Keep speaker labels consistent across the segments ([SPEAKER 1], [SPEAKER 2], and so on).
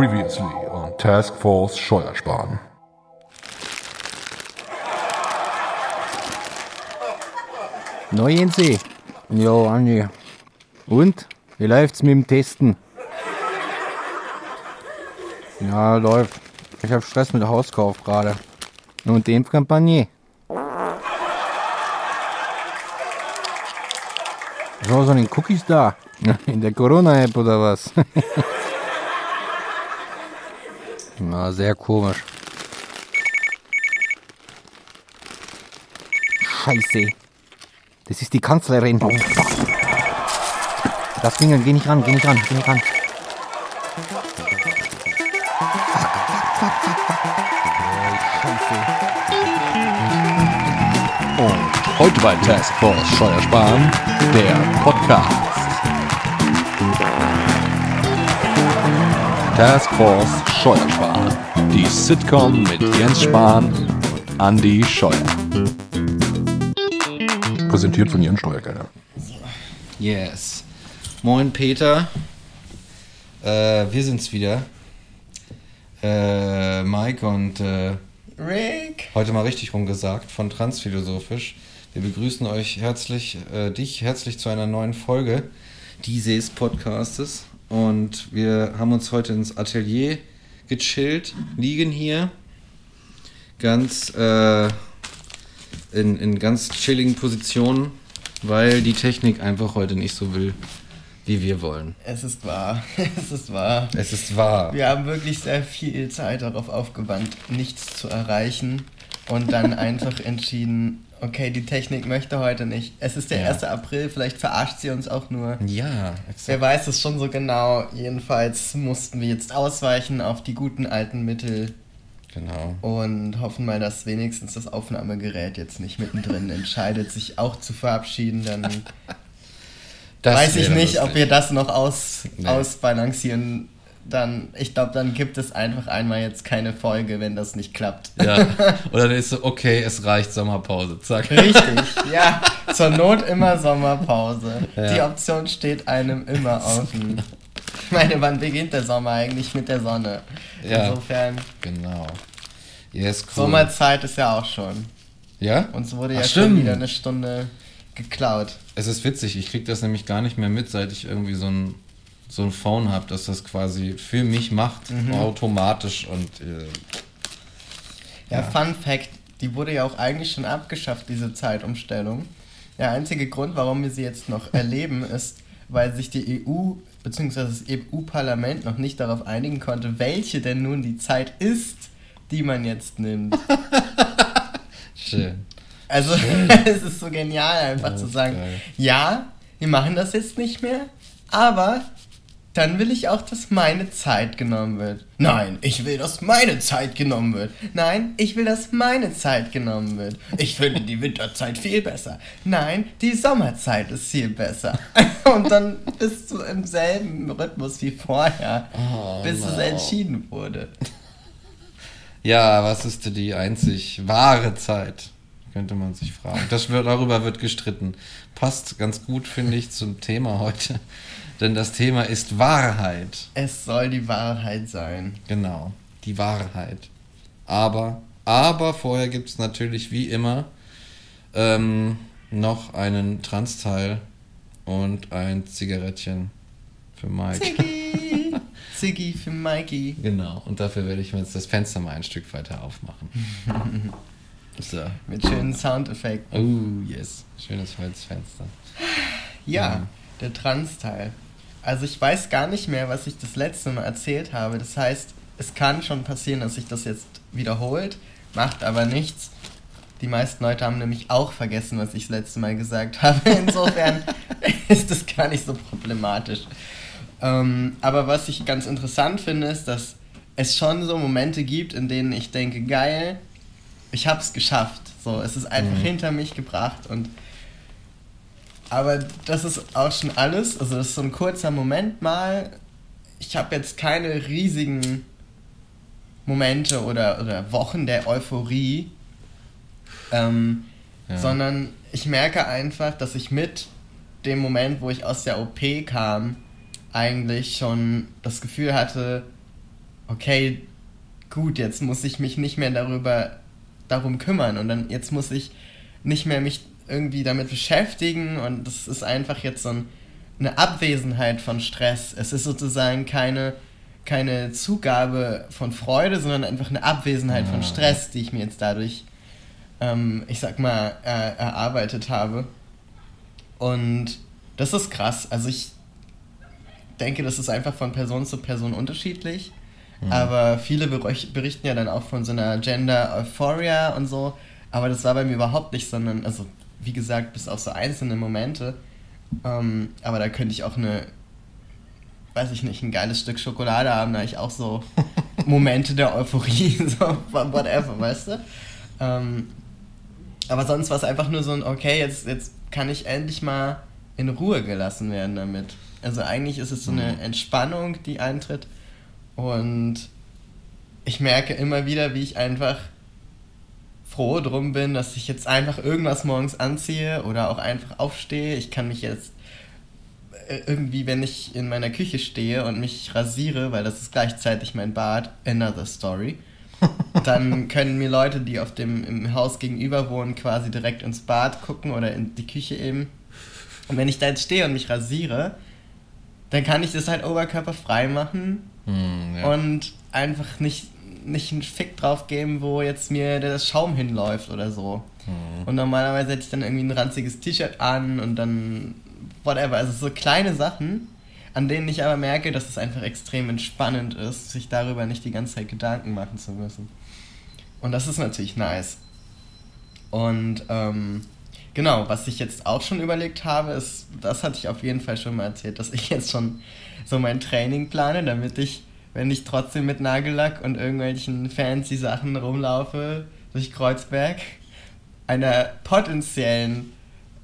[SPEAKER 1] Previously on Task Force Steuersparen.
[SPEAKER 2] Neu in See. Ja, Andi. Und? Wie läuft's mit dem Testen? Ja, läuft. Ich hab Stress mit der Hauskauf gerade. Und die Impfkampagne. So, so den Cookies da. In der Corona-App oder was? Na, sehr komisch. Scheiße. Das ist die Kanzlerin. Oh. Das Ding, geh nicht ran, geh nicht ran, geh nicht ran.
[SPEAKER 1] Und heute bei Task Force Steuersparen, der Podcast. Task Force Steuersparen, die Sitcom mit Jens Spahn und Andy Scheuer. Präsentiert von Ihren Steuergeldern.
[SPEAKER 2] Yes. Moin Peter. Äh, wir sind's wieder. Äh, Mike und äh,
[SPEAKER 3] Rick.
[SPEAKER 2] heute mal richtig rumgesagt von Transphilosophisch. Wir begrüßen euch herzlich, äh, dich herzlich zu einer neuen Folge dieses Podcastes. Und wir haben uns heute ins Atelier gechillt, liegen hier ganz äh, in, in ganz chilligen Positionen, weil die Technik einfach heute nicht so will, wie wir wollen.
[SPEAKER 3] Es ist wahr. Es ist wahr.
[SPEAKER 2] Es ist wahr.
[SPEAKER 3] Wir haben wirklich sehr viel Zeit darauf aufgewandt, nichts zu erreichen und dann einfach entschieden, okay, die Technik möchte heute nicht. Es ist der
[SPEAKER 2] Ja.
[SPEAKER 3] 1. April, vielleicht verarscht sie uns auch nur.
[SPEAKER 2] Ja,
[SPEAKER 3] Wer
[SPEAKER 2] exakt.
[SPEAKER 3] weiß es schon so genau. Jedenfalls mussten wir jetzt ausweichen auf die guten alten Mittel
[SPEAKER 2] Genau.
[SPEAKER 3] und hoffen mal, dass wenigstens das Aufnahmegerät jetzt nicht mittendrin entscheidet, sich auch zu verabschieden. Dann weiß ich nicht, ob
[SPEAKER 2] lustig.
[SPEAKER 3] wir das noch aus,
[SPEAKER 2] Nee.
[SPEAKER 3] ausbalancieren. Dann, ich glaube, dann gibt es einfach einmal jetzt keine Folge, wenn das nicht klappt.
[SPEAKER 2] Ja. Oder dann ist so, okay, es reicht, Sommerpause. Zack.
[SPEAKER 3] Richtig, ja. Zur Not immer Sommerpause.
[SPEAKER 2] Ja.
[SPEAKER 3] Die Option steht einem immer offen. Ich meine, wann beginnt der Sommer eigentlich mit der Sonne?
[SPEAKER 2] Ja.
[SPEAKER 3] Insofern,
[SPEAKER 2] Genau. Yes, cool.
[SPEAKER 3] Sommerzeit ist ja auch schon.
[SPEAKER 2] Ja?
[SPEAKER 3] Uns wurde
[SPEAKER 2] Ach,
[SPEAKER 3] ja
[SPEAKER 2] stimmt.
[SPEAKER 3] schon wieder eine Stunde geklaut.
[SPEAKER 2] Es ist witzig, ich krieg das nämlich gar nicht mehr mit, seit ich irgendwie so ein, so ein Phone habe, dass das quasi für mich macht,
[SPEAKER 3] Mhm.
[SPEAKER 2] automatisch und äh,
[SPEAKER 3] Ja,
[SPEAKER 2] Ja.
[SPEAKER 3] Fun Fact, die wurde ja auch eigentlich schon abgeschafft, diese Zeitumstellung. Der einzige Grund, warum wir sie jetzt noch erleben, ist, weil sich die EU bzw. das EU-Parlament noch nicht darauf einigen konnte, welche denn nun die Zeit ist, die man jetzt nimmt.
[SPEAKER 2] schön.
[SPEAKER 3] Also es ist so genial, einfach
[SPEAKER 2] Ja,
[SPEAKER 3] zu sagen,
[SPEAKER 2] geil.
[SPEAKER 3] ja, wir machen das jetzt nicht mehr, aber dann will ich auch, dass meine Zeit genommen wird. Nein, ich will, dass meine Zeit genommen wird. Nein, ich will, dass meine Zeit genommen wird. Ich finde die Winterzeit viel besser. Nein, die Sommerzeit ist viel besser. Und dann bist du im selben Rhythmus wie vorher,
[SPEAKER 2] Oh,
[SPEAKER 3] bis es
[SPEAKER 2] no.
[SPEAKER 3] entschieden wurde.
[SPEAKER 2] Ja, was ist denn die einzig wahre Zeit? Könnte man sich fragen. Das wird, darüber wird gestritten. Passt ganz gut, finde ich, zum Thema heute. Denn das Thema ist Wahrheit.
[SPEAKER 3] Es soll die Wahrheit sein.
[SPEAKER 2] Genau, die Wahrheit. Aber, aber vorher gibt es natürlich wie immer ähm, noch einen Trans-Teil und ein Zigarettchen für Mike.
[SPEAKER 3] Ziggy! Ziggy für Mikey.
[SPEAKER 2] Genau, und dafür werde ich mir jetzt das Fenster mal ein Stück weiter aufmachen. So.
[SPEAKER 3] Mit schönen Soundeffekten.
[SPEAKER 2] Oh, yes. Schönes Holzfenster.
[SPEAKER 3] Ja,
[SPEAKER 2] Ja.
[SPEAKER 3] der Trans-Teil. Also ich weiß gar nicht mehr, was ich das letzte Mal erzählt habe. Das heißt, es kann schon passieren, dass sich das jetzt wiederholt, macht aber nichts. Die meisten Leute haben nämlich auch vergessen, was ich das letzte Mal gesagt habe. Insofern ist das gar nicht so problematisch. Ähm, aber was ich ganz interessant finde, ist, dass es schon so Momente gibt, in denen ich denke, geil, ich habe es geschafft. So, es ist einfach
[SPEAKER 2] Mhm.
[SPEAKER 3] hinter mich gebracht und aber das ist auch schon alles. Also das ist so ein kurzer Moment mal. Ich habe jetzt keine riesigen Momente oder, oder Wochen der Euphorie, ähm,
[SPEAKER 2] Ja.
[SPEAKER 3] sondern ich merke einfach, dass ich mit dem Moment, wo ich aus der OP kam, eigentlich schon das Gefühl hatte, okay, gut, jetzt muss ich mich nicht mehr darüber darum kümmern und dann jetzt muss ich nicht mehr mich irgendwie damit beschäftigen und das ist einfach jetzt so ein, eine Abwesenheit von Stress. Es ist sozusagen keine, keine Zugabe von Freude, sondern einfach eine Abwesenheit von Stress, die ich mir jetzt dadurch, ähm, ich sag mal, äh, erarbeitet habe. Und das ist krass. Also ich denke, das ist einfach von Person zu Person unterschiedlich. Mhm. Aber viele berichten ja dann auch von so einer Gender Euphoria und so. Aber das war bei mir überhaupt nicht, sondern, also wie gesagt, bis auf so einzelne Momente. Ähm, aber da könnte ich auch eine, weiß ich nicht, ein geiles Stück Schokolade haben, da ich auch so Momente der Euphorie, so whatever, weißt du? Ähm, aber sonst war es einfach nur so ein, okay, jetzt, jetzt kann ich endlich mal in Ruhe gelassen werden damit. Also eigentlich ist es so eine mhm. Entspannung, die eintritt. Und ich merke immer wieder, wie ich einfach froh drum bin, dass ich jetzt einfach irgendwas morgens anziehe oder auch einfach aufstehe. Ich kann mich jetzt äh, irgendwie, wenn ich in meiner Küche stehe und mich rasiere, weil das ist gleichzeitig mein Bad, another story. Dann können mir Leute, die auf dem im Haus gegenüber wohnen, quasi direkt ins Bad gucken oder in die Küche eben. Und wenn ich da jetzt stehe und mich rasiere, dann kann ich das halt oberkörperfrei machen hm, ja. und einfach nicht nicht einen Fick drauf geben, wo jetzt mir der Schaum hinläuft oder so. Mhm. Und normalerweise hätte ich dann irgendwie ein ranziges T-Shirt an und dann whatever. Also so kleine Sachen, an denen ich aber merke, dass es einfach extrem entspannend ist, sich darüber nicht die ganze Zeit Gedanken machen zu müssen. Und das ist natürlich nice. Und ähm, genau, was ich jetzt auch schon überlegt habe, ist, das hatte ich auf jeden Fall schon mal erzählt, dass ich jetzt schon so mein Training plane, damit ich wenn ich trotzdem mit Nagellack und irgendwelchen fancy Sachen rumlaufe durch Kreuzberg, einer potenziellen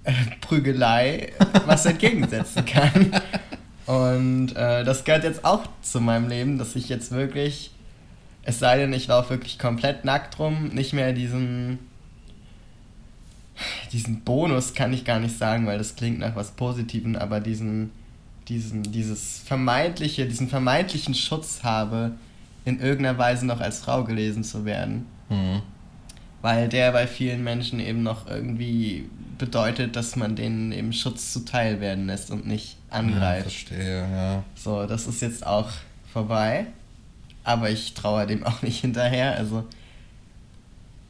[SPEAKER 3] äh, Prügelei was entgegensetzen kann. Und äh, das gehört jetzt auch zu meinem Leben, dass ich jetzt wirklich, es sei denn, ich laufe wirklich komplett nackt rum, nicht mehr diesen, diesen Bonus kann ich gar nicht sagen, weil das klingt nach was Positivem, aber diesen, diesen, dieses vermeintliche, diesen vermeintlichen Schutz habe, in irgendeiner Weise noch als Frau gelesen zu werden. Mhm. Weil der bei vielen Menschen eben noch irgendwie bedeutet, dass man denen eben Schutz zuteil werden lässt und nicht angreift.
[SPEAKER 2] Ja, verstehe, ja.
[SPEAKER 3] So, das ist jetzt auch vorbei. Aber ich traue dem auch nicht hinterher. Also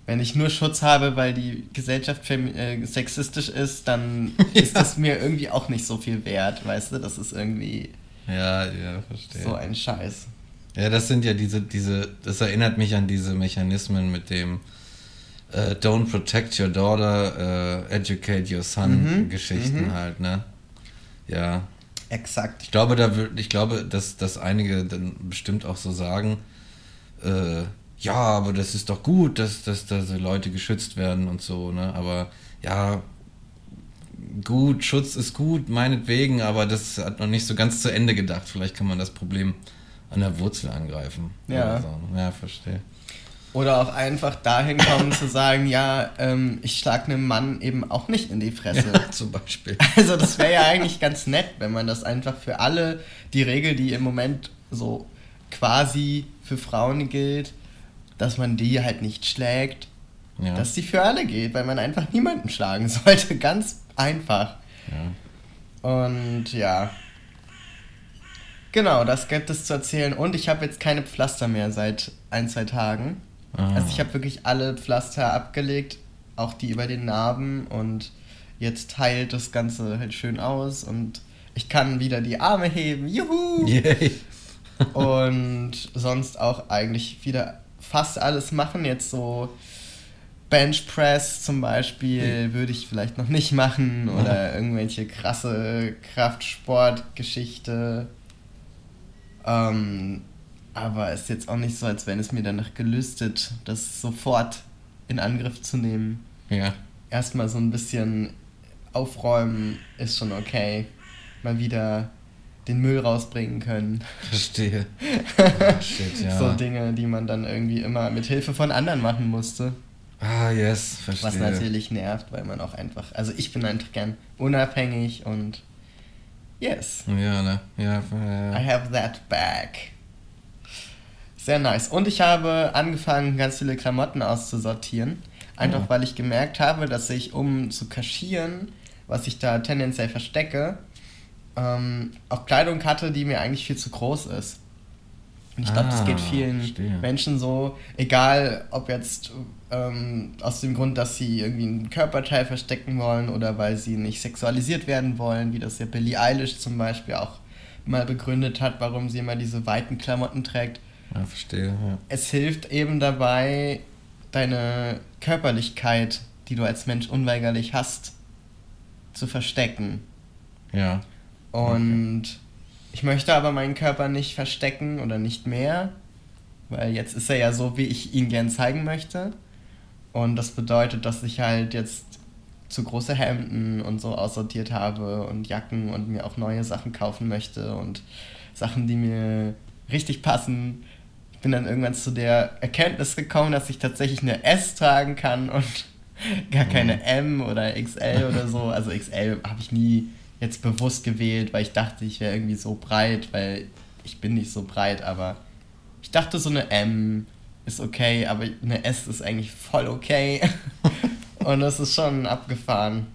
[SPEAKER 3] wenn ich nur Schutz habe, weil die Gesellschaft äh, sexistisch ist, dann ja. ist das mir irgendwie auch nicht so viel wert, weißt du? Das ist irgendwie
[SPEAKER 2] ja, ja, verstehe.
[SPEAKER 3] so ein Scheiß.
[SPEAKER 2] Ja, das sind ja diese, diese, das erinnert mich an diese Mechanismen mit dem äh, Don't protect your daughter, uh, educate your son mhm. Geschichten mhm. halt, ne? Ja.
[SPEAKER 3] Exakt.
[SPEAKER 2] Ich glaube, da ich glaube, dass, dass einige dann bestimmt auch so sagen, äh, ja, aber das ist doch gut, dass, dass, dass Leute geschützt werden und so, ne? Aber ja, gut, Schutz ist gut, meinetwegen, aber das hat noch nicht so ganz zu Ende gedacht. Vielleicht kann man das Problem an der Wurzel angreifen.
[SPEAKER 3] Ja.
[SPEAKER 2] So. Ja, verstehe.
[SPEAKER 3] Oder auch einfach dahin kommen zu sagen, ja, ähm, ich schlag einem Mann eben auch nicht in die Fresse.
[SPEAKER 2] Ja, zum Beispiel.
[SPEAKER 3] Also das wäre ja eigentlich ganz nett, wenn man das einfach für alle, die Regel, die im Moment so quasi für Frauen gilt, dass man die halt nicht schlägt, ja. dass die für alle geht, weil man einfach niemanden schlagen sollte. Ganz einfach. Ja. Und ja. Genau, das gibt es zu erzählen. Und ich habe jetzt keine Pflaster mehr seit ein, zwei Tagen. Ah. Also ich habe wirklich alle Pflaster abgelegt, auch die über den Narben. Und jetzt heilt das Ganze halt schön aus. Und ich kann wieder die Arme heben. Juhu! Yay. und sonst auch eigentlich wieder fast alles machen. Jetzt so Bench Press zum Beispiel würde ich vielleicht noch nicht machen oder irgendwelche krasse Kraftsportgeschichte. Ähm, aber ist jetzt auch nicht so, als wenn es mir danach gelüstet, das sofort in Angriff zu nehmen.
[SPEAKER 2] Ja.
[SPEAKER 3] Erstmal so ein bisschen aufräumen ist schon okay. Mal wieder den Müll rausbringen können.
[SPEAKER 2] Verstehe. Oh, shit, ja.
[SPEAKER 3] So Dinge, die man dann irgendwie immer mit Hilfe von anderen machen musste.
[SPEAKER 2] Ah, yes, verstehe.
[SPEAKER 3] Was natürlich nervt, weil man auch einfach, also ich bin einfach gern unabhängig und yes.
[SPEAKER 2] Ja, ne? Ja, ja.
[SPEAKER 3] I have that back. Sehr nice. Und ich habe angefangen, ganz viele Klamotten auszusortieren. Einfach
[SPEAKER 2] Oh.
[SPEAKER 3] weil ich gemerkt habe, dass ich, um zu kaschieren, was ich da tendenziell verstecke, ähm, auch Kleidung hatte, die mir eigentlich viel zu groß ist. Und ich glaube, das geht
[SPEAKER 2] Ah,
[SPEAKER 3] vielen
[SPEAKER 2] verstehe.
[SPEAKER 3] Menschen so, egal ob jetzt ähm, aus dem Grund, dass sie irgendwie einen Körperteil verstecken wollen oder weil sie nicht sexualisiert werden wollen, wie das ja Billie Eilish zum Beispiel auch mal begründet hat, warum sie immer diese weiten Klamotten trägt.
[SPEAKER 2] Ja, verstehe. Ja.
[SPEAKER 3] Es hilft eben dabei, deine Körperlichkeit, die du als Mensch unweigerlich hast, zu verstecken.
[SPEAKER 2] ja.
[SPEAKER 3] Und ich möchte aber meinen Körper nicht verstecken oder nicht mehr, weil jetzt ist er ja so, wie ich ihn gern zeigen möchte. Und das bedeutet, dass ich halt jetzt zu große Hemden und so aussortiert habe und Jacken und mir auch neue Sachen kaufen möchte und Sachen, die mir richtig passen. Ich bin dann irgendwann zu der Erkenntnis gekommen, dass ich tatsächlich eine S tragen kann und gar keine M oder XL oder so. Also XL habe ich nie jetzt bewusst gewählt, weil ich dachte, ich wäre irgendwie so breit, weil ich bin nicht so breit, aber ich dachte, so eine M ist okay, aber eine S ist eigentlich voll okay. Und das ist schon abgefahren.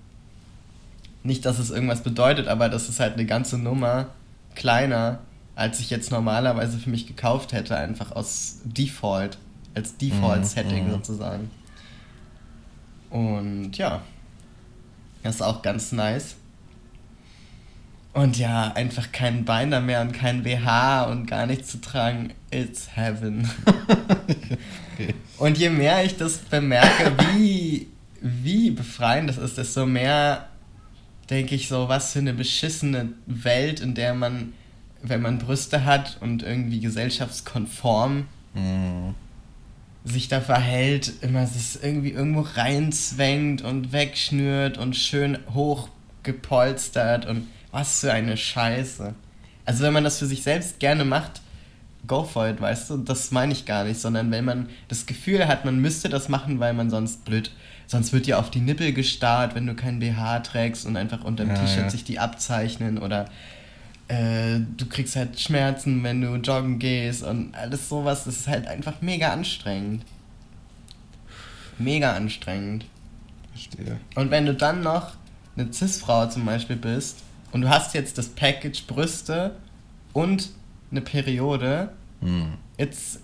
[SPEAKER 3] Nicht, dass es irgendwas bedeutet, aber das ist halt eine ganze Nummer kleiner, als ich jetzt normalerweise für mich gekauft hätte, einfach aus Default, als Default-Setting
[SPEAKER 2] Mhm, mhm.
[SPEAKER 3] sozusagen. Und ja, das ist auch ganz nice. Und ja, einfach kein Beiner mehr und kein BH und gar nichts zu tragen. It's heaven.
[SPEAKER 2] Okay.
[SPEAKER 3] Und je mehr ich das bemerke, wie, wie befreiend das ist, desto mehr denke ich so, was für eine beschissene Welt, in der man, wenn man Brüste hat und irgendwie gesellschaftskonform
[SPEAKER 2] Mhm.
[SPEAKER 3] sich da verhält, immer es irgendwie irgendwo reinzwängt und wegschnürt und schön hoch gepolstert und was für eine Scheiße. Also wenn man das für sich selbst gerne macht, go for it, weißt du? Das meine ich gar nicht, sondern wenn man das Gefühl hat, man müsste das machen, weil man sonst blöd, sonst wird dir auf die Nippel gestarrt, wenn du kein BH trägst und einfach unter dem
[SPEAKER 2] Ja,
[SPEAKER 3] T-Shirt
[SPEAKER 2] ja.
[SPEAKER 3] sich die abzeichnen oder äh, du kriegst halt Schmerzen, wenn du joggen gehst und alles sowas, das ist halt einfach mega anstrengend. Mega anstrengend.
[SPEAKER 2] Verstehe.
[SPEAKER 3] Und wenn du dann noch eine Cis-Frau zum Beispiel bist und du hast jetzt das Package Brüste und eine Periode,
[SPEAKER 2] Mhm.
[SPEAKER 3] it's,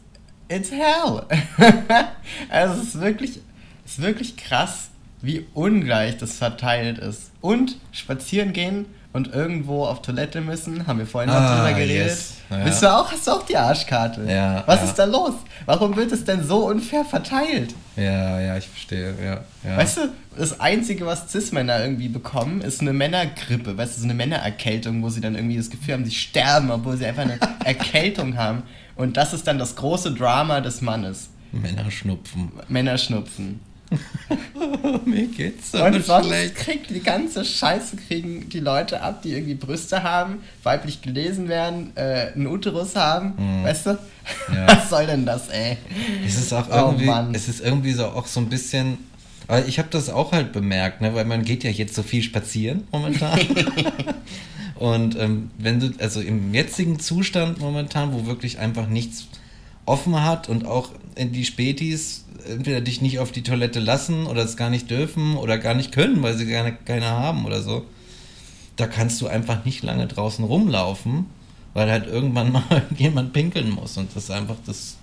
[SPEAKER 3] it's hell. also es ist wirklich, es ist wirklich krass, wie ungleich das verteilt ist. Und spazieren gehen und irgendwo auf Toilette müssen, haben wir vorhin noch
[SPEAKER 2] Ah,
[SPEAKER 3] drüber geredet.
[SPEAKER 2] yes. Ja.
[SPEAKER 3] Bist du auch, hast du auch die Arschkarte?
[SPEAKER 2] Ja,
[SPEAKER 3] Was
[SPEAKER 2] ja.
[SPEAKER 3] ist da los? Warum wird es denn so unfair verteilt?
[SPEAKER 2] Ja, ja, ich verstehe. Ja, ja.
[SPEAKER 3] Weißt du, das Einzige, was Cis-Männer irgendwie bekommen, ist eine Männergrippe, weißt du, so eine Männererkältung, wo sie dann irgendwie das Gefühl haben, sie sterben, obwohl sie einfach eine Erkältung haben. Und das ist dann das große Drama des Mannes.
[SPEAKER 2] Männer schnupfen.
[SPEAKER 3] Männerschnupfen.
[SPEAKER 2] Mir geht's so
[SPEAKER 3] Und sonst
[SPEAKER 2] schlecht.
[SPEAKER 3] kriegt die ganze Scheiße kriegen die Leute ab, die irgendwie Brüste haben, weiblich gelesen werden, äh, einen Uterus haben,
[SPEAKER 2] Mhm.
[SPEAKER 3] weißt du?
[SPEAKER 2] Ja.
[SPEAKER 3] Was soll denn das, ey?
[SPEAKER 2] Es ist auch
[SPEAKER 3] Oh,
[SPEAKER 2] irgendwie,
[SPEAKER 3] Mann.
[SPEAKER 2] es ist irgendwie so auch so ein bisschen. Ich habe das auch halt bemerkt, ne, weil man geht ja jetzt so viel spazieren momentan. Und ähm, wenn du, also im jetzigen Zustand momentan, wo wirklich einfach nichts offen hat und auch in die Spätis entweder dich nicht auf die Toilette lassen oder es gar nicht dürfen oder gar nicht können, weil sie keine, keine haben oder so, da kannst du einfach nicht lange draußen rumlaufen, weil halt irgendwann mal jemand pinkeln muss und das einfach das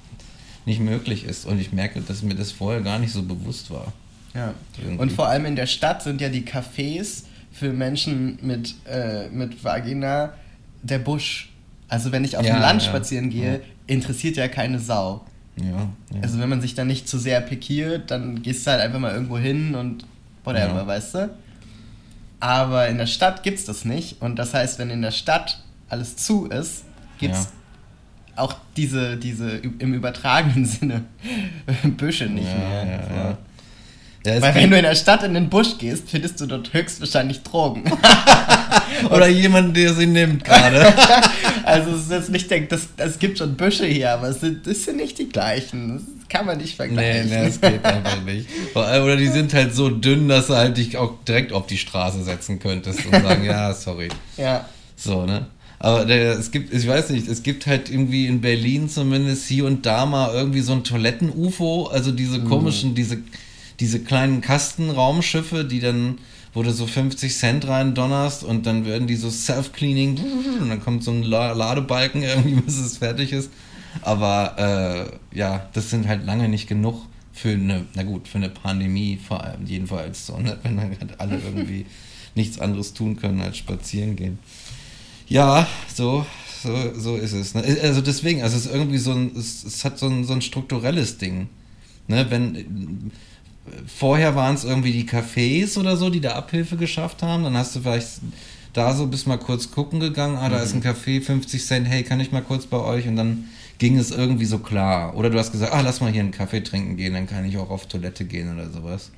[SPEAKER 2] nicht möglich ist. Und ich merke, dass mir das vorher gar nicht so bewusst war.
[SPEAKER 3] Ja.
[SPEAKER 2] Irgendwie.
[SPEAKER 3] Und vor allem in der Stadt sind ja die Cafés für Menschen mit, äh, mit Vagina der Busch. Also wenn ich auf
[SPEAKER 2] Ja,
[SPEAKER 3] dem Land
[SPEAKER 2] ja,
[SPEAKER 3] spazieren gehe. Interessiert ja keine Sau.
[SPEAKER 2] Ja, ja.
[SPEAKER 3] Also wenn man sich da nicht zu sehr pikiert, dann gehst du halt einfach mal irgendwo hin und whatever,
[SPEAKER 2] Ja.
[SPEAKER 3] weißt du? Aber in der Stadt gibt's das nicht. Und das heißt, wenn in der Stadt alles zu ist, gibt's auch diese, diese im übertragenen Sinne Büsche nicht
[SPEAKER 2] ja,
[SPEAKER 3] mehr.
[SPEAKER 2] Ja,
[SPEAKER 3] So.
[SPEAKER 2] Ja.
[SPEAKER 3] Weil wenn du in der Stadt in den Busch gehst, findest du dort höchstwahrscheinlich Drogen.
[SPEAKER 2] oder jemand, der sie nimmt gerade.
[SPEAKER 3] also es ist jetzt nicht, der, das, es gibt schon Büsche hier, aber es sind, das sind nicht die gleichen. Das kann man nicht
[SPEAKER 2] nee,
[SPEAKER 3] vergleichen.
[SPEAKER 2] nee, das geht einfach nicht. Oder die sind halt so dünn, dass du halt dich auch direkt auf die Straße setzen könntest und sagen, ja, sorry.
[SPEAKER 3] Ja.
[SPEAKER 2] So, ne? Aber der, es gibt, ich weiß nicht, es gibt halt irgendwie in Berlin zumindest hier und da mal irgendwie so ein Toiletten-UFO, also diese komischen, mm. diese, diese kleinen Kastenraumschiffe, die dann, wo du so 50 Cent rein donnerst und dann werden die so self-cleaning und dann kommt so ein Ladebalken irgendwie, bis es fertig ist. Aber äh, ja, das sind halt lange nicht genug für eine, na gut, für eine Pandemie vor allem, jedenfalls so, ne? wenn dann halt alle irgendwie nichts anderes tun können als spazieren gehen. Ja, so, so, so ist es. Ne? Also deswegen, also es ist irgendwie so ein, es, es hat so ein, so ein strukturelles Ding. Ne? Wenn vorher waren es irgendwie die Cafés oder so, die da Abhilfe geschafft haben, dann hast du vielleicht da so bis mal kurz gucken gegangen, ah, da mhm. ist ein mhm. Café, 50 Cent, hey, kann ich mal kurz bei euch? Und dann ging es irgendwie so klar. Oder du hast gesagt, ah, lass mal hier einen Kaffee trinken gehen, dann kann ich auch auf Toilette gehen oder sowas.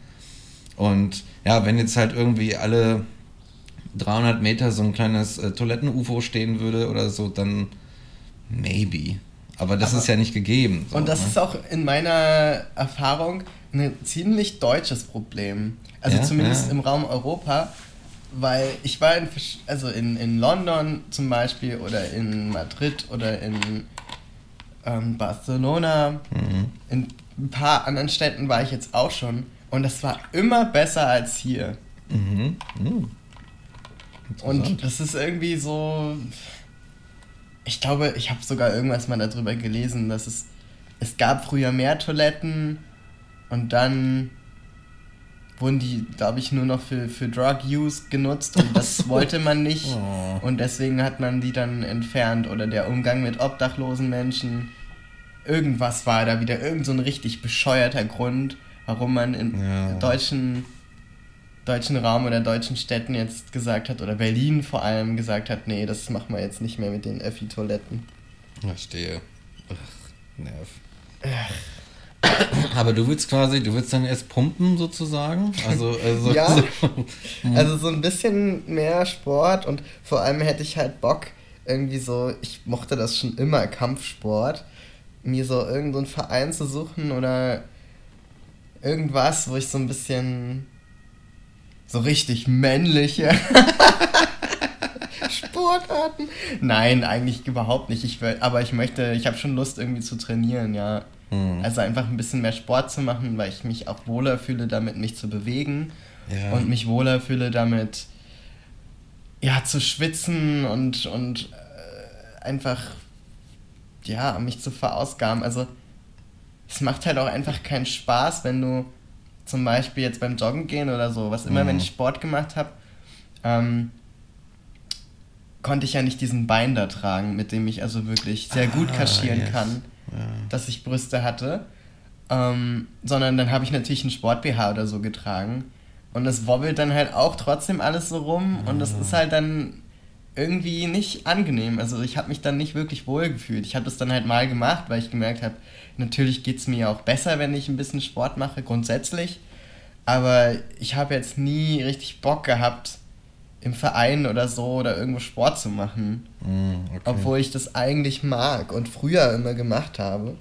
[SPEAKER 2] Und ja, wenn jetzt halt irgendwie alle 300 Meter so ein kleines äh, Toiletten-UFO stehen würde oder so, dann maybe. Aber das Aber, ist ja nicht gegeben.
[SPEAKER 3] So, und das ne? ist auch in meiner Erfahrung ein ziemlich deutsches Problem. Also ja, zumindest ja. im Raum Europa, weil ich war in, also in, in London zum Beispiel oder in Madrid oder in ähm, Barcelona, mhm. in ein paar anderen Städten war ich jetzt auch schon und das war immer besser als hier. Mhm. Mhm. Und das ist irgendwie so. Ich glaube, ich habe sogar irgendwas mal darüber gelesen, dass es. Es gab früher mehr Toiletten und dann wurden die, glaube ich, nur noch für, für Drug Use genutzt und das wollte man nicht. Oh. Und deswegen hat man die dann entfernt. Oder der Umgang mit obdachlosen Menschen. Irgendwas war da wieder, irgend so ein richtig bescheuerter Grund, warum man in ja. deutschen deutschen Raum oder deutschen Städten jetzt gesagt hat, oder Berlin vor allem gesagt hat, nee, das machen wir jetzt nicht mehr mit den Öffi-Toiletten.
[SPEAKER 2] Verstehe. Ach, nerv. Aber du willst quasi, du willst dann erst pumpen sozusagen? Also, also,
[SPEAKER 3] ja, so, also so ein bisschen mehr Sport und vor allem hätte ich halt Bock, irgendwie so, ich mochte das schon immer, Kampfsport, mir so irgendeinen Verein zu suchen oder irgendwas, wo ich so ein bisschen so richtig männliche Sportarten. Nein, eigentlich überhaupt nicht. Ich will, aber ich möchte, ich habe schon Lust irgendwie zu trainieren, ja. Mhm. Also einfach ein bisschen mehr Sport zu machen, weil ich mich auch wohler fühle, damit mich zu bewegen ja. und mich wohler fühle, damit ja zu schwitzen und und äh, einfach ja mich zu verausgaben. Also es macht halt auch einfach keinen Spaß, wenn du zum Beispiel jetzt beim Joggen gehen oder so, was immer, mhm. wenn ich Sport gemacht habe, ähm, konnte ich ja nicht diesen Binder tragen, mit dem ich also wirklich sehr gut ah, kaschieren yes. kann, ja. dass ich Brüste hatte. Ähm, sondern dann habe ich natürlich einen Sport-BH oder so getragen. Und das wobbelt dann halt auch trotzdem alles so rum. Und das ist halt dann irgendwie nicht angenehm. Also ich habe mich dann nicht wirklich wohl gefühlt. Ich habe das dann halt mal gemacht, weil ich gemerkt habe, natürlich geht es mir auch besser, wenn ich ein bisschen Sport mache, grundsätzlich. Aber ich habe jetzt nie richtig Bock gehabt, im Verein oder so oder irgendwo Sport zu machen. Mm, okay. Obwohl ich das eigentlich mag und früher immer gemacht habe.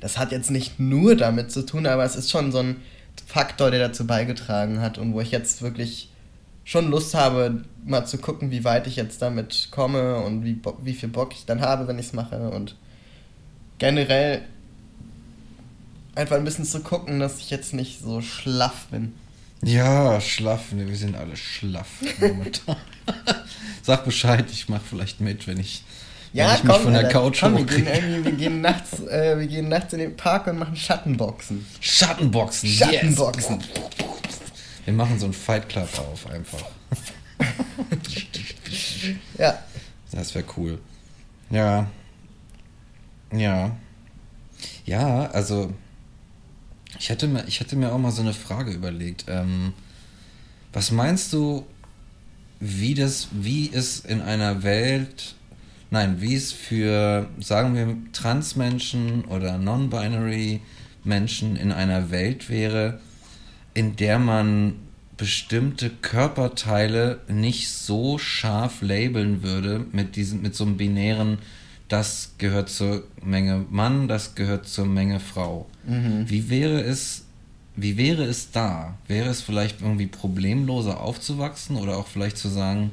[SPEAKER 3] Das hat jetzt nicht nur damit zu tun, aber es ist schon so ein Faktor, der dazu beigetragen hat und wo ich jetzt wirklich schon Lust habe, mal zu gucken, wie weit ich jetzt damit komme und wie, wie viel Bock ich dann habe, wenn ich es mache. Und generell einfach ein bisschen zu gucken, dass ich jetzt nicht so schlaff bin.
[SPEAKER 2] Ja, schlaff. Wir sind alle schlaff momentan. Sag Bescheid, ich mach vielleicht mit, wenn ich, ja, wenn ich komm, mich von der Alter, Couch
[SPEAKER 3] komm, wir gehen, wir, gehen nachts, äh, wir gehen nachts in den Park und machen Schattenboxen.
[SPEAKER 2] Schattenboxen, Schattenboxen. Yes. Wir machen so einen Fight Club auf, einfach. ja. Das wäre cool. Ja. Ja. Ja, also ich hätte mir, ich hätte mir auch mal so eine Frage überlegt. Ähm, was meinst du, wie das, wie es in einer Welt, nein, wie es für, sagen wir, Transmenschen oder Non-Binary Menschen in einer Welt wäre, in der man bestimmte Körperteile nicht so scharf labeln würde mit diesem, mit so einem binären, das gehört zur Menge Mann, das gehört zur Menge Frau. Mhm. Wie wäre es, wie wäre es da? Wäre es vielleicht irgendwie problemloser aufzuwachsen oder auch vielleicht zu sagen,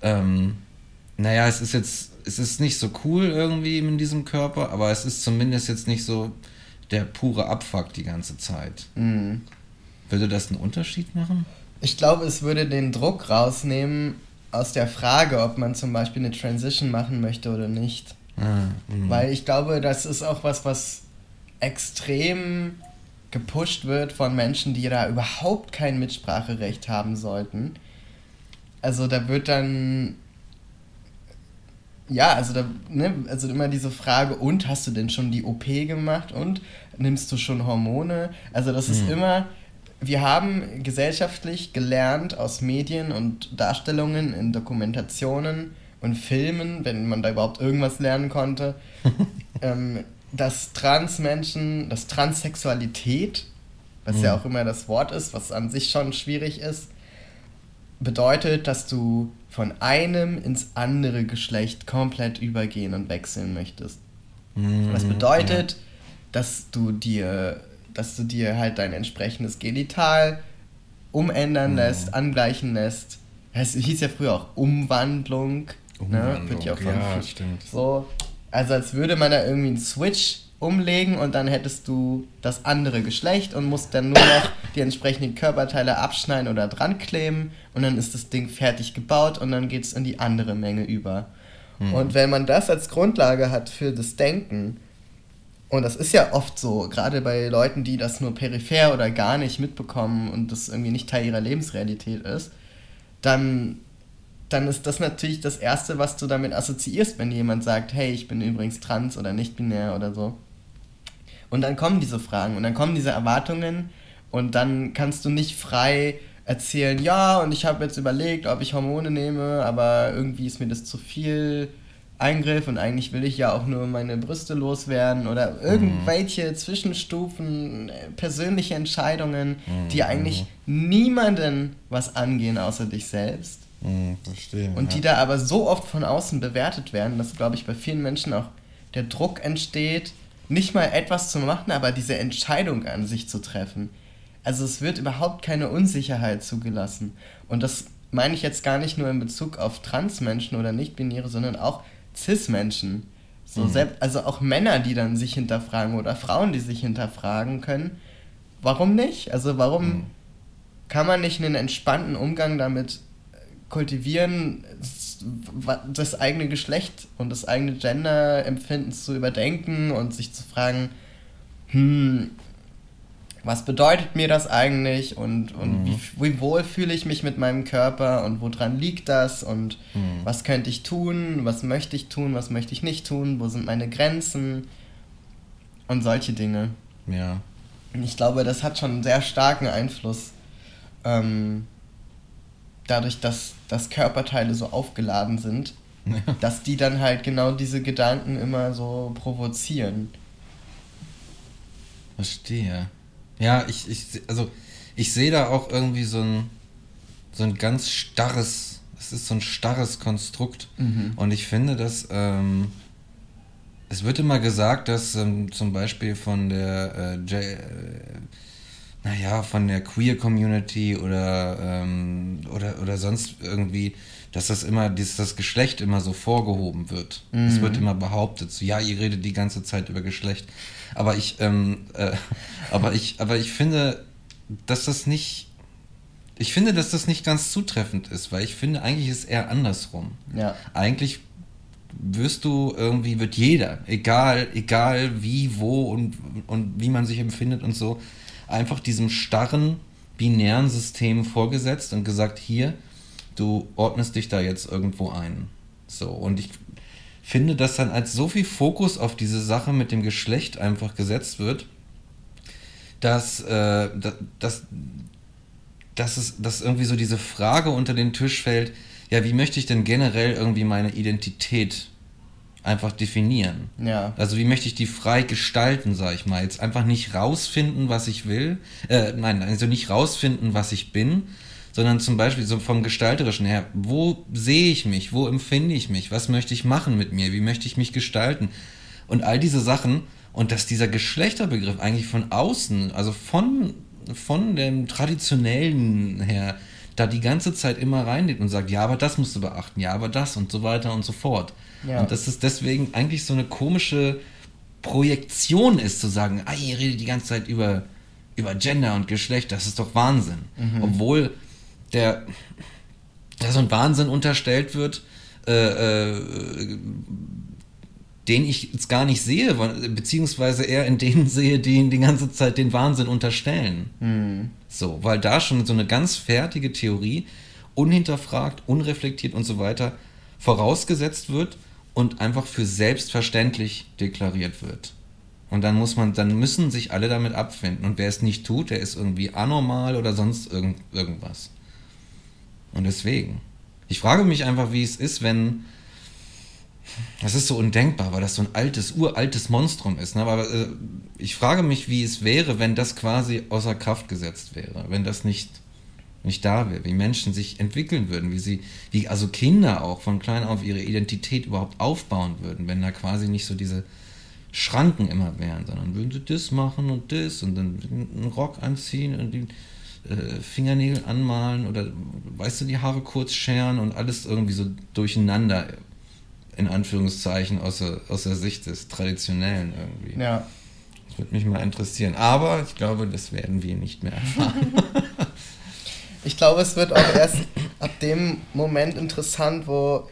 [SPEAKER 2] ähm, naja, es ist jetzt, es ist nicht so cool irgendwie in diesem Körper, aber es ist zumindest jetzt nicht so der pure Abfuck die ganze Zeit.
[SPEAKER 3] Mhm.
[SPEAKER 2] Würde das einen Unterschied machen?
[SPEAKER 3] Ich glaube, es würde den Druck rausnehmen aus der Frage, ob man zum Beispiel eine Transition machen möchte oder nicht.
[SPEAKER 2] Mhm.
[SPEAKER 3] Weil ich glaube, das ist auch was, was extrem gepusht wird von Menschen, die da überhaupt kein Mitspracherecht haben sollten. Also da wird dann ja, also da, ne, also immer diese Frage, und hast du denn schon die OP gemacht und nimmst du schon Hormone? Also das ist
[SPEAKER 2] Hm.
[SPEAKER 3] immer, wir haben gesellschaftlich gelernt aus Medien und Darstellungen in Dokumentationen und Filmen, wenn man da überhaupt irgendwas lernen konnte, ähm, dass Transmenschen, dass Transsexualität, was ja
[SPEAKER 2] Hm.
[SPEAKER 3] auch immer das Wort ist, was an sich schon schwierig ist, bedeutet, dass du von einem ins andere Geschlecht komplett übergehen und wechseln möchtest.
[SPEAKER 2] Mhm,
[SPEAKER 3] Das bedeutet, dass du dir, dass du dir halt dein entsprechendes Genital umändern
[SPEAKER 2] Mhm.
[SPEAKER 3] lässt, angleichen lässt. Es hieß ja früher auch Umwandlung. ne?
[SPEAKER 2] Umwandlung,
[SPEAKER 3] Wird ja, von
[SPEAKER 2] ja, stimmt.
[SPEAKER 3] So, also als würde man da irgendwie einen Switch umlegen und dann hättest du das andere Geschlecht und musst dann nur noch die entsprechenden Körperteile abschneiden oder dran kleben und dann ist das Ding fertig gebaut und dann geht es in die andere Menge über.
[SPEAKER 2] Mhm.
[SPEAKER 3] Und wenn man das als Grundlage hat für das Denken, und das ist ja oft so, gerade bei Leuten, die das nur peripher oder gar nicht mitbekommen und das irgendwie nicht Teil ihrer Lebensrealität ist, dann, dann ist das natürlich das Erste, was du damit assoziierst, wenn jemand sagt, hey, ich bin übrigens trans oder nicht binär oder so. Und dann kommen diese Fragen und dann kommen diese Erwartungen und dann kannst du nicht frei erzählen, ja, und ich habe jetzt überlegt, ob ich Hormone nehme, aber irgendwie ist mir das zu viel Eingriff und eigentlich will ich ja auch nur meine Brüste loswerden oder irgendwelche Zwischenstufen, äh, persönliche Entscheidungen, die eigentlich niemanden was angehen außer dich selbst.
[SPEAKER 2] Mhm, verstehe.
[SPEAKER 3] Und die
[SPEAKER 2] ja.
[SPEAKER 3] da aber so oft von außen bewertet werden, dass, glaube ich, bei vielen Menschen auch der Druck entsteht, nicht mal etwas zu machen, aber diese Entscheidung an sich zu treffen. Also es wird überhaupt keine Unsicherheit zugelassen. Und das meine ich jetzt gar nicht nur in Bezug auf Transmenschen oder Nicht-Binäre, sondern auch Cis-Menschen. So
[SPEAKER 2] Mhm.
[SPEAKER 3] selbst, also auch Männer, die dann sich hinterfragen oder Frauen, die sich hinterfragen können. Warum nicht? Also warum
[SPEAKER 2] Mhm.
[SPEAKER 3] kann man nicht einen entspannten Umgang damit kultivieren, s- wa- das eigene Geschlecht und das eigene Gender-Empfinden zu überdenken und sich zu fragen, hm, was bedeutet mir das eigentlich und, und
[SPEAKER 2] Mhm.
[SPEAKER 3] wie, wie wohl fühle ich mich mit meinem Körper und woran liegt das und
[SPEAKER 2] Mhm.
[SPEAKER 3] was könnte ich tun, was möchte ich tun, was möchte ich nicht tun, wo sind meine Grenzen und solche Dinge.
[SPEAKER 2] Ja.
[SPEAKER 3] Und ich glaube, das hat schon einen sehr starken Einfluss, ähm, dadurch, dass, dass Körperteile so aufgeladen sind, dass die dann halt genau diese Gedanken immer so provozieren.
[SPEAKER 2] Verstehe. Ja, ich, ich, also ich sehe da auch irgendwie so ein, so ein ganz starres, es ist so ein starres Konstrukt.
[SPEAKER 3] Mhm.
[SPEAKER 2] Und ich finde, dass ähm, es wird immer gesagt, dass ähm, zum Beispiel von der äh, äh, naja, von der Queer Community oder, ähm, oder, oder sonst irgendwie, dass das immer, dass das Geschlecht immer so vorgehoben wird. Es
[SPEAKER 3] Mhm.
[SPEAKER 2] wird immer behauptet, so, ja, ihr redet die ganze Zeit über Geschlecht. Aber ich, ähm, äh, aber ich, aber ich finde, dass das nicht, ich finde, dass das nicht ganz zutreffend ist, weil ich finde, eigentlich ist es eher andersrum.
[SPEAKER 3] Ja.
[SPEAKER 2] Eigentlich wirst du irgendwie, wird jeder, egal, egal wie, wo und, und wie man sich empfindet und so, einfach diesem starren, binären System vorgesetzt und gesagt, hier, du ordnest dich da jetzt irgendwo ein. So, und ich finde, dass dann als so viel Fokus auf diese Sache mit dem Geschlecht einfach gesetzt wird, dass, äh, da- dass, dass, es, dass irgendwie so diese Frage unter den Tisch fällt, ja, wie möchte ich denn generell irgendwie meine Identität einfach definieren?
[SPEAKER 3] Ja.
[SPEAKER 2] Also wie möchte ich die frei gestalten, sag ich mal. Jetzt einfach nicht rausfinden, was ich will. Äh, nein, also nicht rausfinden, was ich bin, sondern zum Beispiel so vom Gestalterischen her, wo sehe ich mich, wo empfinde ich mich, was möchte ich machen mit mir, wie möchte ich mich gestalten. Und all diese Sachen und dass dieser Geschlechterbegriff eigentlich von außen, also von, von dem traditionellen her, da die ganze Zeit immer reingeht und sagt, ja, aber das musst du beachten, ja, aber das und so weiter und so fort. Ja. Und dass es deswegen eigentlich so eine komische Projektion ist, zu sagen, ah, ihr redet die ganze Zeit über, über Gender und Geschlecht, das ist doch Wahnsinn. Mhm. Obwohl der, da so ein Wahnsinn unterstellt wird, äh, äh, den ich jetzt gar nicht sehe, beziehungsweise eher in denen sehe, die ihn die ganze Zeit den Wahnsinn unterstellen. Mhm. So, weil da schon so eine ganz fertige Theorie, unhinterfragt, unreflektiert und so weiter, vorausgesetzt wird und einfach für selbstverständlich deklariert wird. Und dann muss man, dann müssen sich alle damit abfinden. Und wer es nicht tut, der ist irgendwie anormal oder sonst irgend, irgendwas. Und deswegen. Ich frage mich einfach, wie es ist, wenn das ist so undenkbar, weil das so ein altes, uraltes Monstrum ist. Ne? Aber äh, ich frage mich, wie es wäre, wenn das quasi außer Kraft gesetzt wäre, wenn das nicht, nicht da wäre, wie Menschen sich entwickeln würden, wie sie, wie also Kinder auch von klein auf ihre Identität überhaupt aufbauen würden, wenn da quasi nicht so diese Schranken immer wären, sondern würden sie das machen und das und dann einen Rock anziehen und die äh, Fingernägel anmalen oder weißt du, die Haare kurz scheren und alles irgendwie so durcheinander in Anführungszeichen aus der, aus der Sicht des Traditionellen irgendwie. Ja. Das würde mich mal interessieren. Aber ich glaube, das werden wir nicht mehr erfahren.
[SPEAKER 3] ich glaube, es wird auch erst ab dem Moment interessant, wo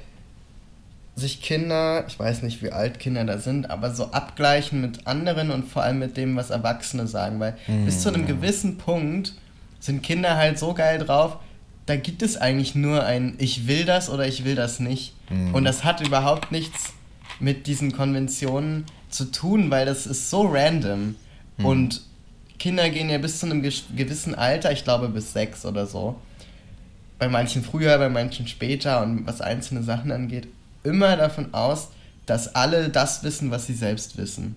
[SPEAKER 3] sich Kinder, ich weiß nicht, wie alt Kinder da sind, aber so abgleichen mit anderen und vor allem mit dem, was Erwachsene sagen. Weil mhm. bis zu einem gewissen Punkt sind Kinder halt so geil drauf, da gibt es eigentlich nur ein Ich will das oder ich will das nicht. Mhm. Und das hat überhaupt nichts mit diesen Konventionen zu tun, weil das ist so random. Mhm. Und Kinder gehen ja bis zu einem gewissen Alter, ich glaube bis sechs oder so. Bei manchen früher, bei manchen später und was einzelne Sachen angeht, immer davon aus, dass alle das wissen, was sie selbst wissen.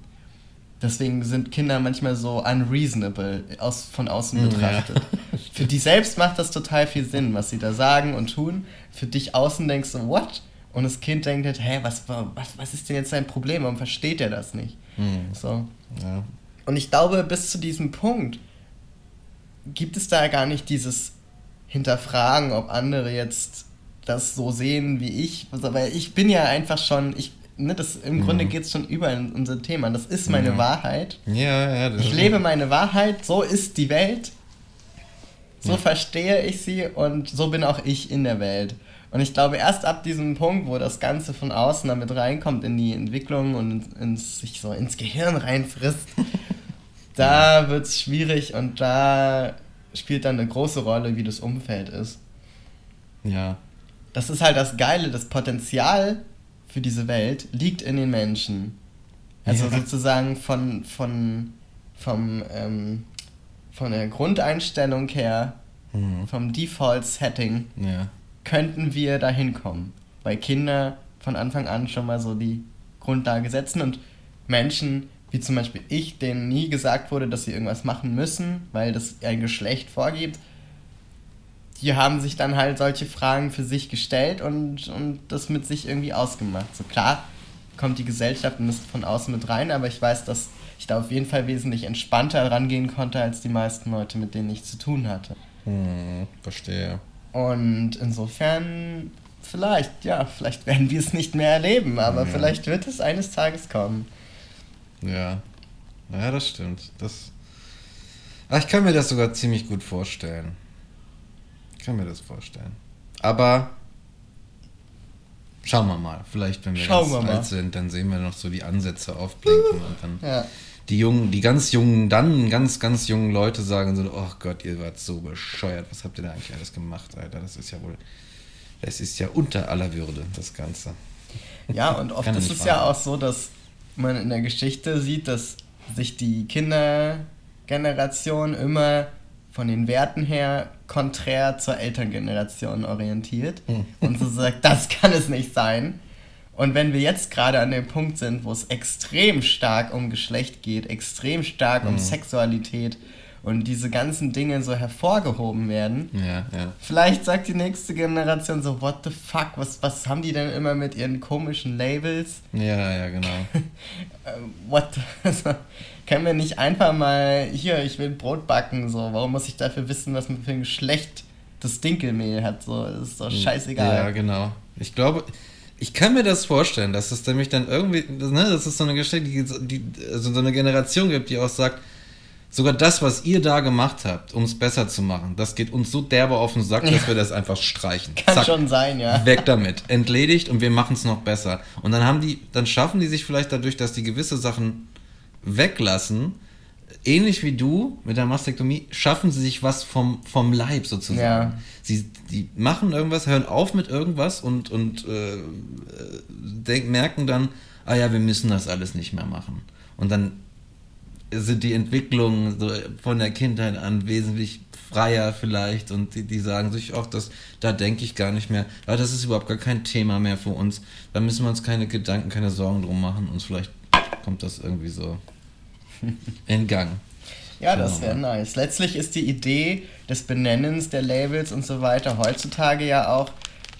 [SPEAKER 3] Deswegen sind Kinder manchmal so unreasonable aus, von außen betrachtet. Ja. Für die selbst macht das total viel Sinn, was sie da sagen und tun. Für dich außen denkst du, what? Und das Kind denkt halt, hä, was, was, was ist denn jetzt sein Problem? Warum versteht er das nicht? Mhm. So. Ja. Und ich glaube, bis zu diesem Punkt gibt es da gar nicht dieses Hinterfragen, ob andere jetzt das so sehen wie ich. Also, weil ich bin ja einfach schon, ich ne, das, im Grunde mhm. geht es schon über in unser Thema. Das ist meine ja. Wahrheit. Ja, ja. Ich lebe meine Wahrheit, so ist die Welt. So ja. verstehe ich sie und so bin auch ich in der Welt. Und ich glaube, erst ab diesem Punkt, wo das Ganze von außen damit reinkommt in die Entwicklung und ins, sich so ins Gehirn reinfrisst, da wird es schwierig und da spielt dann eine große Rolle, wie das Umfeld ist. Ja. Das ist halt das Geile, das Potenzial für diese Welt liegt in den Menschen. Also ja. sozusagen von, von, vom, ähm, von der Grundeinstellung her, mhm. vom Default-Setting, ja. könnten wir da hinkommen. Weil Kinder von Anfang an schon mal so die Grundlage setzen und Menschen, wie zum Beispiel ich, denen nie gesagt wurde, dass sie irgendwas machen müssen, weil das ein Geschlecht vorgibt, die haben sich dann halt solche Fragen für sich gestellt und, und das mit sich irgendwie ausgemacht. So klar kommt die Gesellschaft und das von außen mit rein, aber ich weiß, dass ich da auf jeden Fall wesentlich entspannter rangehen konnte als die meisten Leute, mit denen ich zu tun hatte.
[SPEAKER 2] Hm, verstehe.
[SPEAKER 3] Und insofern, vielleicht, ja, vielleicht werden wir es nicht mehr erleben, aber ja. vielleicht wird es eines Tages kommen.
[SPEAKER 2] Ja, ja, das stimmt. Das, Ach, ich kann mir das sogar ziemlich gut vorstellen. Ich kann mir das vorstellen. Aber schauen wir mal. Vielleicht, wenn wir schauen ganz wir alt sind, dann sehen wir noch so die Ansätze aufblinken und dann ja. die jungen, die ganz jungen, dann ganz, ganz jungen Leute sagen so, oh Gott, ihr wart so bescheuert. Was habt ihr da eigentlich alles gemacht, Alter? Das ist ja wohl, das ist ja unter aller Würde, das Ganze.
[SPEAKER 3] Ja, und oft ist es ja auch so, dass man in der Geschichte sieht, dass sich die Kindergeneration immer von den Werten her konträr zur Elterngeneration orientiert mhm. und so sagt, das kann es nicht sein. Und wenn wir jetzt gerade an dem Punkt sind, wo es extrem stark um Geschlecht geht, extrem stark mhm. um Sexualität und diese ganzen Dinge so hervorgehoben werden, ja, ja. vielleicht sagt die nächste Generation so, what the fuck, was, was haben die denn immer mit ihren komischen Labels?
[SPEAKER 2] Ja, ja, genau.
[SPEAKER 3] Äh, what the, können wir nicht einfach mal, hier, ich will Brot backen, so, warum muss ich dafür wissen, was für ein Geschlecht das Dinkelmehl hat. So, das ist doch scheißegal.
[SPEAKER 2] Ja, genau. Ich glaube, ich kann mir das vorstellen, dass es nämlich dann irgendwie, ne, dass es so eine Geschichte, die, die, also so eine Generation gibt, die auch sagt, sogar das, was ihr da gemacht habt, um es besser zu machen, das geht uns so derbe auf den Sack, dass wir das einfach streichen.
[SPEAKER 3] Kann Zack, schon sein, ja.
[SPEAKER 2] Weg damit. Entledigt und wir machen es noch besser. Und dann haben die, dann schaffen die sich vielleicht dadurch, dass die gewisse Sachen weglassen, ähnlich wie du mit der Mastektomie, schaffen sie sich was vom, vom Leib sozusagen. Ja. Sie die machen irgendwas, hören auf mit irgendwas und, und äh, denk, merken dann, ah ja, wir müssen das alles nicht mehr machen. Und dann sind die Entwicklungen so von der Kindheit an wesentlich freier vielleicht und die, die sagen sich auch, dass da denke ich gar nicht mehr, ja, das ist überhaupt gar kein Thema mehr für uns. Da müssen wir uns keine Gedanken, keine Sorgen drum machen und vielleicht kommt das irgendwie so in Gang.
[SPEAKER 3] Ja, das wäre nice. Letztlich ist die Idee des Benennens der Labels und so weiter heutzutage ja auch,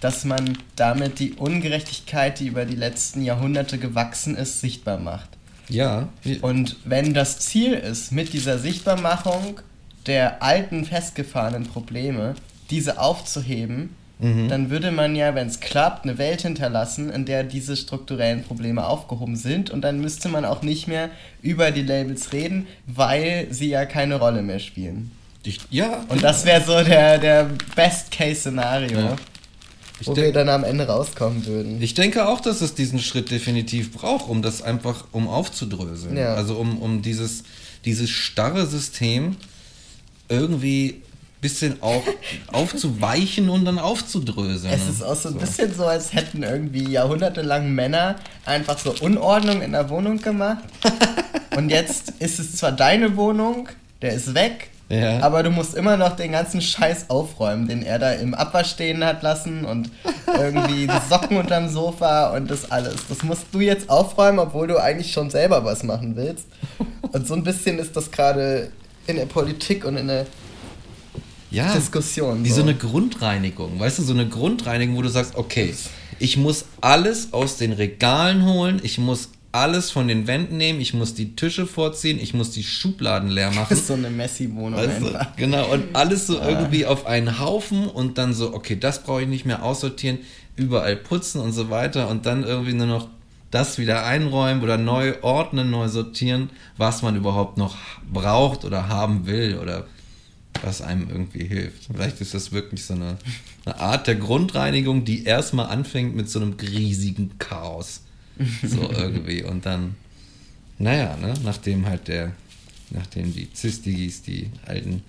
[SPEAKER 3] dass man damit die Ungerechtigkeit, die über die letzten Jahrhunderte gewachsen ist, sichtbar macht.
[SPEAKER 2] Ja.
[SPEAKER 3] Und wenn das Ziel ist, mit dieser Sichtbarmachung der alten festgefahrenen Probleme, diese aufzuheben, mhm. dann würde man ja, wenn es klappt, eine Welt hinterlassen, in der diese strukturellen Probleme aufgehoben sind und dann müsste man auch nicht mehr über die Labels reden, weil sie ja keine Rolle mehr spielen.
[SPEAKER 2] Ich, ja.
[SPEAKER 3] Und das wäre so der, der Best-Case-Szenario. Ja. Wo wir dann am Ende rauskommen würden.
[SPEAKER 2] Ich denke auch, dass es diesen Schritt definitiv braucht, um das einfach, um aufzudröseln. Ja. Also um, um dieses, dieses starre System irgendwie bisschen auch aufzuweichen und dann aufzudröseln.
[SPEAKER 3] Es ist auch so ein so. bisschen so, als hätten irgendwie jahrhundertelang Männer einfach so Unordnung in der Wohnung gemacht. und jetzt ist es zwar deine Wohnung, der ist weg, ja. aber du musst immer noch den ganzen Scheiß aufräumen, den er da im Abwasch stehen hat lassen und irgendwie die Socken unterm Sofa und das alles. Das musst du jetzt aufräumen, obwohl du eigentlich schon selber was machen willst. Und so ein bisschen ist das gerade in der Politik und in der ja, Diskussion.
[SPEAKER 2] Wie so. so eine Grundreinigung, weißt du, so eine Grundreinigung, wo du sagst, okay, ich muss alles aus den Regalen holen, ich muss alles von den Wänden nehmen, ich muss die Tische vorziehen, ich muss die Schubladen leer machen. Das
[SPEAKER 3] ist so eine Messi-Wohnung weißt
[SPEAKER 2] du, Genau, und alles so irgendwie auf einen Haufen und dann so, okay, das brauche ich nicht mehr aussortieren, überall putzen und so weiter und dann irgendwie nur noch das wieder einräumen oder neu ordnen, neu sortieren, was man überhaupt noch braucht oder haben will oder was einem irgendwie hilft. Vielleicht ist das wirklich so eine, eine Art der Grundreinigung, die erstmal anfängt mit so einem riesigen Chaos. So irgendwie. Und dann, naja, ne, nachdem halt der, nachdem die Zistigis, die alten,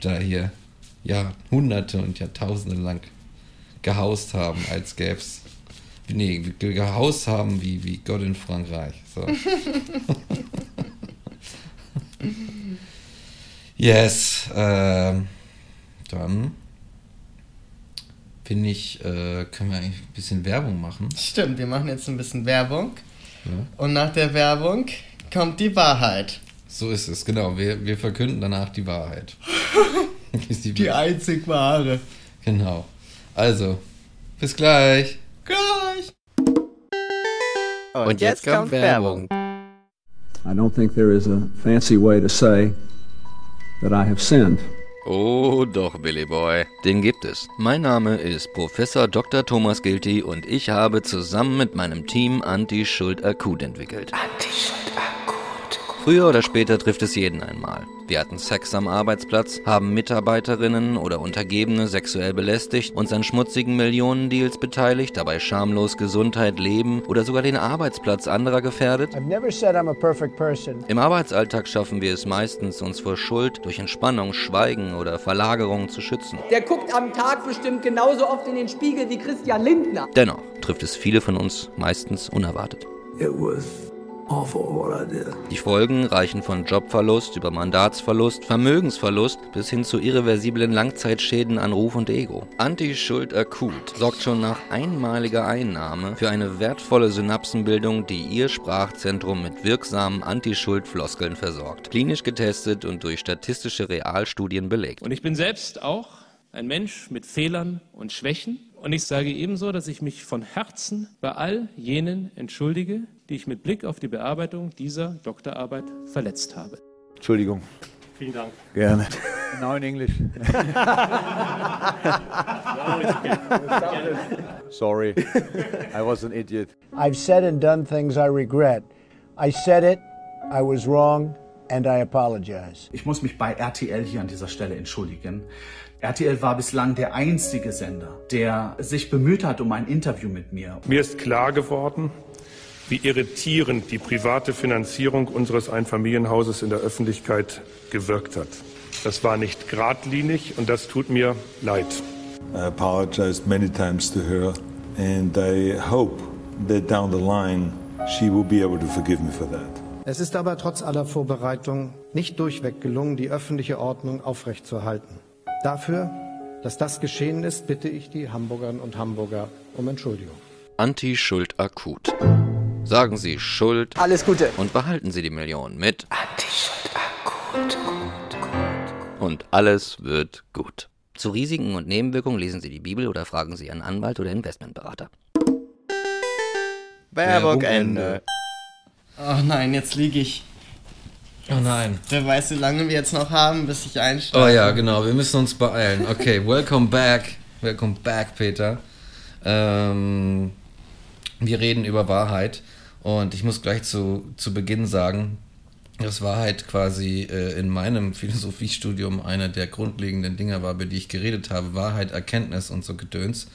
[SPEAKER 2] da hier Jahrhunderte und Jahrtausende lang gehaust haben, als gäb's nee, gehaust haben wie, wie Gott in Frankreich. So. Yes. Äh, dann finde ich, äh, können wir eigentlich ein bisschen Werbung machen.
[SPEAKER 3] Stimmt, wir machen jetzt ein bisschen Werbung. Ja. Und nach der Werbung kommt die Wahrheit.
[SPEAKER 2] So ist es, genau. Wir, wir verkünden danach die Wahrheit.
[SPEAKER 3] die, die einzig wahre.
[SPEAKER 2] Genau. Also, bis gleich.
[SPEAKER 3] Gleich. Und, Und jetzt, jetzt kommt Werbung.
[SPEAKER 4] I don't think there is a fancy way to say that I have sinned.
[SPEAKER 5] Oh doch, Billy Boy, den gibt es. Mein Name ist Professor Dr. Thomas Gilty und ich habe zusammen mit meinem Team Anti-Schuld akut entwickelt. Anti-Schuld Früher oder später trifft es jeden einmal. Wir hatten Sex am Arbeitsplatz, haben Mitarbeiterinnen oder Untergebene sexuell belästigt, uns an schmutzigen Millionendeals beteiligt, dabei schamlos Gesundheit, Leben oder sogar den Arbeitsplatz anderer gefährdet. Im Arbeitsalltag schaffen wir es meistens, uns vor Schuld durch Entspannung, Schweigen oder Verlagerung zu schützen.
[SPEAKER 6] Der guckt am Tag bestimmt genauso oft in den Spiegel wie Christian Lindner.
[SPEAKER 5] Dennoch trifft es viele von uns meistens unerwartet. It was die Folgen reichen von Jobverlust über Mandatsverlust, Vermögensverlust bis hin zu irreversiblen Langzeitschäden an Ruf und Ego. Anti-Schuld akut sorgt schon nach einmaliger Einnahme für eine wertvolle Synapsenbildung, die Ihr Sprachzentrum mit wirksamen Anti-Schuld-Floskeln versorgt. Klinisch getestet und durch statistische Realstudien belegt.
[SPEAKER 7] Und ich bin selbst auch ein Mensch mit Fehlern und Schwächen. Und ich sage ebenso, dass ich mich von Herzen bei all jenen entschuldige, die ich mit Blick auf die Bearbeitung dieser Doktorarbeit verletzt habe.
[SPEAKER 8] Entschuldigung.
[SPEAKER 7] Vielen Dank.
[SPEAKER 8] Gerne. Now in English. Sorry, I was an idiot.
[SPEAKER 9] I've said and done things I regret. I said it, I was wrong, and I apologize.
[SPEAKER 10] Ich muss mich bei RTL hier an dieser Stelle entschuldigen. RTL war bislang der einzige Sender, der sich bemüht hat um ein Interview mit mir.
[SPEAKER 11] Mir ist klar geworden, wie irritierend die private Finanzierung unseres Einfamilienhauses in der Öffentlichkeit gewirkt hat. Das war nicht geradlinig und das tut mir leid.
[SPEAKER 12] I apologized many times to her and I hope that down the line she will be able to forgive me for that.
[SPEAKER 13] Es ist aber trotz aller Vorbereitungen nicht durchweg gelungen, die öffentliche Ordnung aufrechtzuerhalten. Dafür, dass das geschehen ist, bitte ich die Hamburgerinnen und Hamburger um Entschuldigung.
[SPEAKER 5] Anti-Schuld akut. Sagen Sie Schuld.
[SPEAKER 6] Alles Gute.
[SPEAKER 5] Und behalten Sie die Million mit Anti-Schuld akut. Und alles wird gut. Zu Risiken und Nebenwirkungen lesen Sie die Bibel oder fragen Sie einen Anwalt oder Investmentberater.
[SPEAKER 3] Werbung Ende. Oh nein, jetzt liege ich.
[SPEAKER 2] Oh nein.
[SPEAKER 3] Wer weiß, wie lange wir jetzt noch haben, bis ich einsteige.
[SPEAKER 2] Oh ja, genau, wir müssen uns beeilen. Okay, welcome back. Welcome back, Peter. Ähm, wir reden über Wahrheit und ich muss gleich zu, zu Beginn sagen, dass Wahrheit quasi äh, in meinem Philosophiestudium eine der grundlegenden Dinge war, über die ich geredet habe. Wahrheit, Erkenntnis und so Gedöns.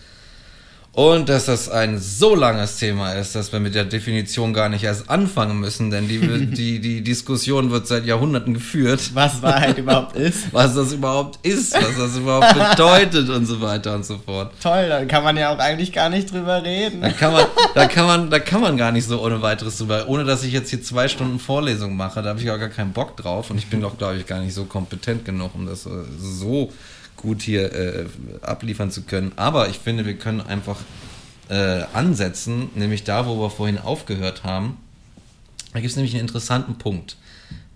[SPEAKER 2] Und dass das ein so langes Thema ist, dass wir mit der Definition gar nicht erst anfangen müssen, denn die, die, die Diskussion wird seit Jahrhunderten geführt.
[SPEAKER 3] Was Wahrheit überhaupt ist.
[SPEAKER 2] Was das überhaupt ist, was das überhaupt bedeutet und so weiter und so fort.
[SPEAKER 3] Toll, da kann man ja auch eigentlich gar nicht drüber reden.
[SPEAKER 2] Da kann man, da kann man, da kann man gar nicht so ohne weiteres drüber, ohne dass ich jetzt hier zwei Stunden Vorlesung mache, da habe ich auch gar keinen Bock drauf und ich bin doch, glaube ich, gar nicht so kompetent genug, um das so gut hier äh, abliefern zu können. Aber ich finde, wir können einfach äh, ansetzen, nämlich da, wo wir vorhin aufgehört haben. Da gibt es nämlich einen interessanten Punkt,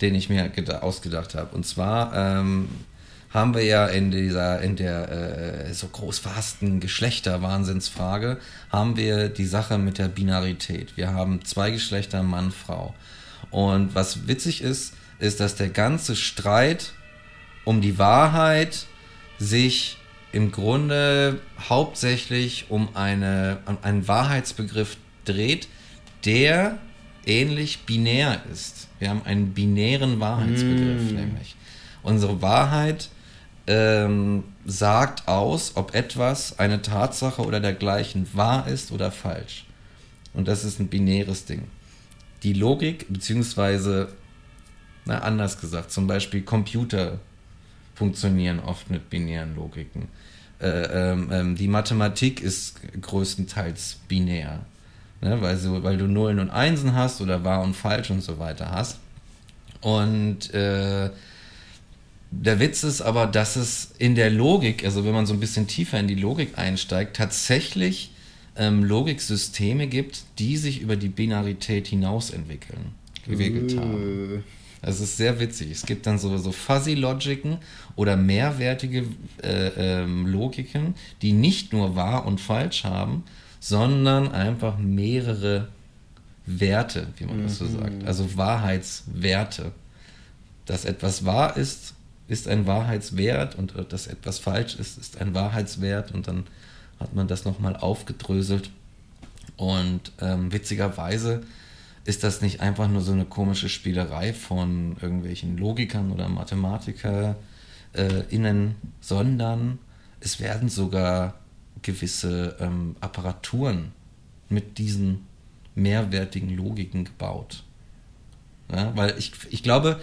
[SPEAKER 2] den ich mir ausgedacht habe. Und zwar ähm, haben wir ja in dieser, in der äh, so groß verhassten Geschlechterwahnsinnsfrage, haben wir die Sache mit der Binarität. Wir haben zwei Geschlechter, Mann, Frau. Und was witzig ist, ist, dass der ganze Streit um die Wahrheit sich im Grunde hauptsächlich um, eine, um einen Wahrheitsbegriff dreht, der ähnlich binär ist. Wir haben einen binären Wahrheitsbegriff,
[SPEAKER 3] Mm.
[SPEAKER 2] nämlich. Unsere Wahrheit ähm, sagt aus, ob etwas eine Tatsache oder dergleichen wahr ist oder falsch. Und das ist ein binäres Ding. Die Logik, beziehungsweise, na, anders gesagt, zum Beispiel Computer funktionieren oft mit binären Logiken. Äh, ähm, ähm, die Mathematik ist größtenteils binär, ne? weil, so, weil du Nullen und Einsen hast oder wahr und falsch und so weiter hast. Und äh, der Witz ist aber, dass es in der Logik, also wenn man so ein bisschen tiefer in die Logik einsteigt, tatsächlich ähm, Logiksysteme gibt, die sich über die Binarität hinaus entwickeln, entwickelt
[SPEAKER 3] Uh.
[SPEAKER 2] haben. Das ist sehr witzig. Es gibt dann so, so Fuzzy Logiken oder mehrwertige äh, ähm, Logiken, die nicht nur wahr und falsch haben, sondern einfach mehrere Werte, wie man das so
[SPEAKER 3] Mhm.
[SPEAKER 2] sagt. Also Wahrheitswerte. Dass etwas wahr ist, ist ein Wahrheitswert und äh, dass etwas falsch ist, ist ein Wahrheitswert und dann hat man das nochmal aufgedröselt. Und ähm, witzigerweise ist das nicht einfach nur so eine komische Spielerei von irgendwelchen Logikern oder Mathematiker äh, innen, sondern es werden sogar gewisse ähm, Apparaturen mit diesen mehrwertigen Logiken gebaut. Ja, weil ich, ich glaube,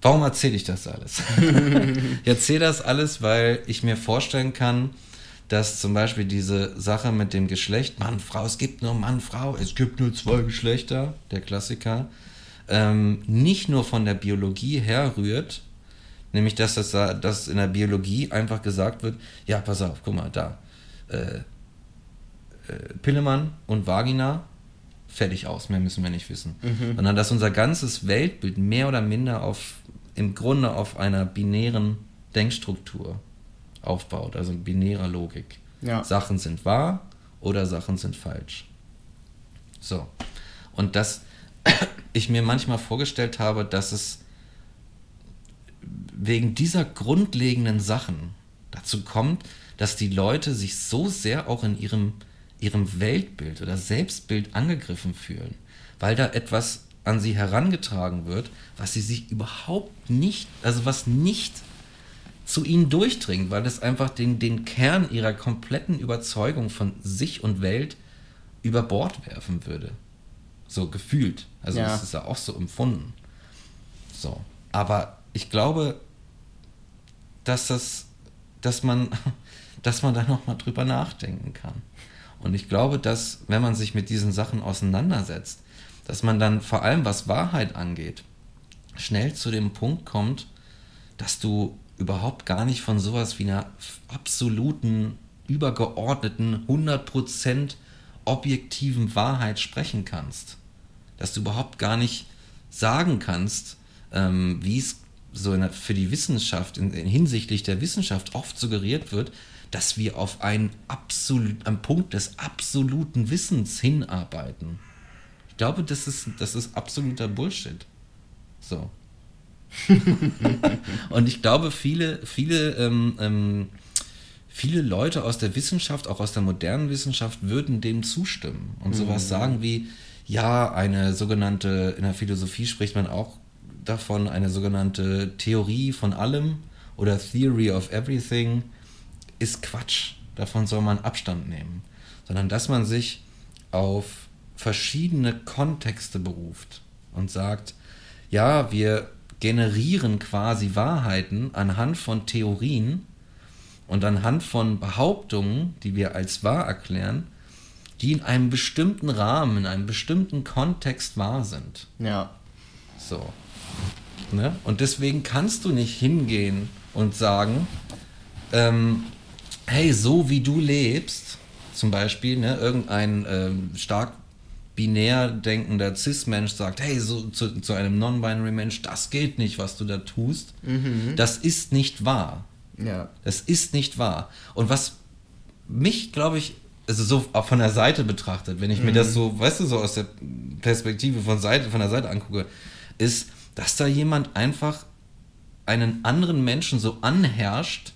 [SPEAKER 2] warum erzähle ich das alles? ich erzähle das alles, weil ich mir vorstellen kann, dass zum Beispiel diese Sache mit dem Geschlecht, Mann, Frau, es gibt nur Mann, Frau, es gibt nur zwei Geschlechter, der Klassiker, ähm, nicht nur von der Biologie herrührt, nämlich dass das da- dass in der Biologie einfach gesagt wird, ja, pass auf, guck mal, da, äh, äh, Pillemann und Vagina, fertig aus, mehr müssen wir nicht wissen.
[SPEAKER 3] Mhm.
[SPEAKER 2] Sondern dass unser ganzes Weltbild mehr oder minder auf, im Grunde auf einer binären Denkstruktur aufbaut, also binärer Logik.
[SPEAKER 3] Ja.
[SPEAKER 2] Sachen sind wahr oder Sachen sind falsch. So. Und dass ich mir manchmal vorgestellt habe, dass es wegen dieser grundlegenden Sachen dazu kommt, dass die Leute sich so sehr auch in ihrem, ihrem Weltbild oder Selbstbild angegriffen fühlen, weil da etwas an sie herangetragen wird, was sie sich überhaupt nicht, also was nicht zu ihnen durchdringt, weil es einfach den, den Kern ihrer kompletten Überzeugung von sich und Welt über Bord werfen würde. So gefühlt. Also
[SPEAKER 3] Ja.
[SPEAKER 2] das ist ja auch so empfunden. So. Aber ich glaube, dass das, dass man, dass man da nochmal drüber nachdenken kann. Und ich glaube, dass, wenn man sich mit diesen Sachen auseinandersetzt, dass man dann vor allem, was Wahrheit angeht, schnell zu dem Punkt kommt, dass du überhaupt gar nicht von sowas wie einer absoluten, übergeordneten, 100% objektiven Wahrheit sprechen kannst. Dass du überhaupt gar nicht sagen kannst, ähm, wie es so in für die Wissenschaft, in, in hinsichtlich der Wissenschaft oft suggeriert wird, dass wir auf einen, absolut, einen Punkt des absoluten Wissens hinarbeiten. Ich glaube, das ist, das ist absoluter Bullshit. So. Und ich glaube, viele, viele, ähm, ähm, viele Leute aus der Wissenschaft, auch aus der modernen Wissenschaft, würden dem zustimmen und sowas
[SPEAKER 3] Mhm.
[SPEAKER 2] sagen wie, ja, eine sogenannte, in der Philosophie spricht man auch davon, eine sogenannte Theorie von allem oder Theory of Everything ist Quatsch. Davon soll man Abstand nehmen. Sondern dass man sich auf verschiedene Kontexte beruft und sagt, ja, wir generieren quasi Wahrheiten anhand von Theorien und anhand von Behauptungen, die wir als wahr erklären, die in einem bestimmten Rahmen, in einem bestimmten Kontext wahr sind.
[SPEAKER 3] Ja.
[SPEAKER 2] So. Ne? Und deswegen kannst du nicht hingehen und sagen, ähm, hey, so wie du lebst, zum Beispiel, ne, irgendein ähm, stark binär denkender Cis-Mensch sagt, hey, so zu, zu einem non-binary Mensch, das geht nicht, was du da tust.
[SPEAKER 3] Mhm.
[SPEAKER 2] Das ist nicht wahr.
[SPEAKER 3] Ja.
[SPEAKER 2] Das ist nicht wahr. Und was mich, glaube ich, also so auch von der Seite betrachtet, wenn ich mir
[SPEAKER 3] Mhm.
[SPEAKER 2] das so, weißt du, so aus der Perspektive von Seite, von der Seite angucke, ist, dass da jemand einfach einen anderen Menschen so anherrscht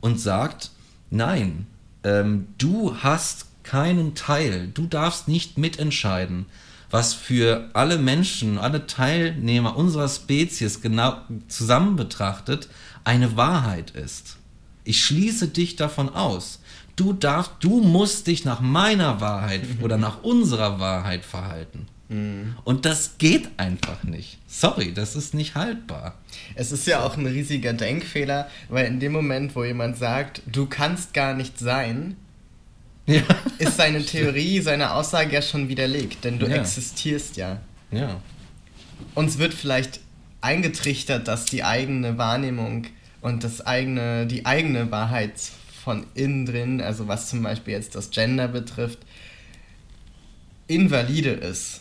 [SPEAKER 2] und sagt, nein, ähm, du hast keinen Teil, du darfst nicht mitentscheiden, was für alle Menschen, alle Teilnehmer unserer Spezies genau zusammen betrachtet eine Wahrheit ist. Ich schließe dich davon aus. Du darfst, du musst dich nach meiner Wahrheit oder nach unserer Wahrheit verhalten. Und das geht einfach nicht. Sorry, das ist nicht haltbar.
[SPEAKER 3] Es ist ja auch ein riesiger Denkfehler, weil in dem Moment, wo jemand sagt, du kannst gar nicht sein, ist seine Theorie, seine Aussage ja schon widerlegt, denn du
[SPEAKER 2] Ja.
[SPEAKER 3] existierst ja.
[SPEAKER 2] Ja.
[SPEAKER 3] Uns wird vielleicht eingetrichtert, dass die eigene Wahrnehmung und das eigene, die eigene Wahrheit von innen drin, also was zum Beispiel jetzt das Gender betrifft, invalide ist,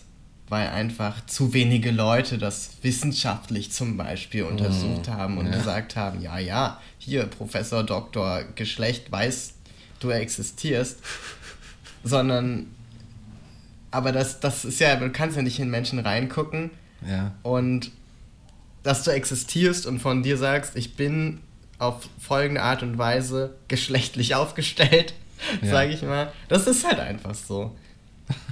[SPEAKER 3] weil einfach zu wenige Leute das wissenschaftlich zum Beispiel untersucht haben und
[SPEAKER 2] ja.
[SPEAKER 3] gesagt haben, ja, ja, hier Professor Doktor Geschlecht weiß, du existierst, sondern aber das, das ist ja, du kannst ja nicht in Menschen reingucken
[SPEAKER 2] Ja.
[SPEAKER 3] und dass du existierst und von dir sagst, ich bin auf folgende Art und Weise geschlechtlich aufgestellt,
[SPEAKER 2] Ja.
[SPEAKER 3] sage ich mal, das ist halt einfach so.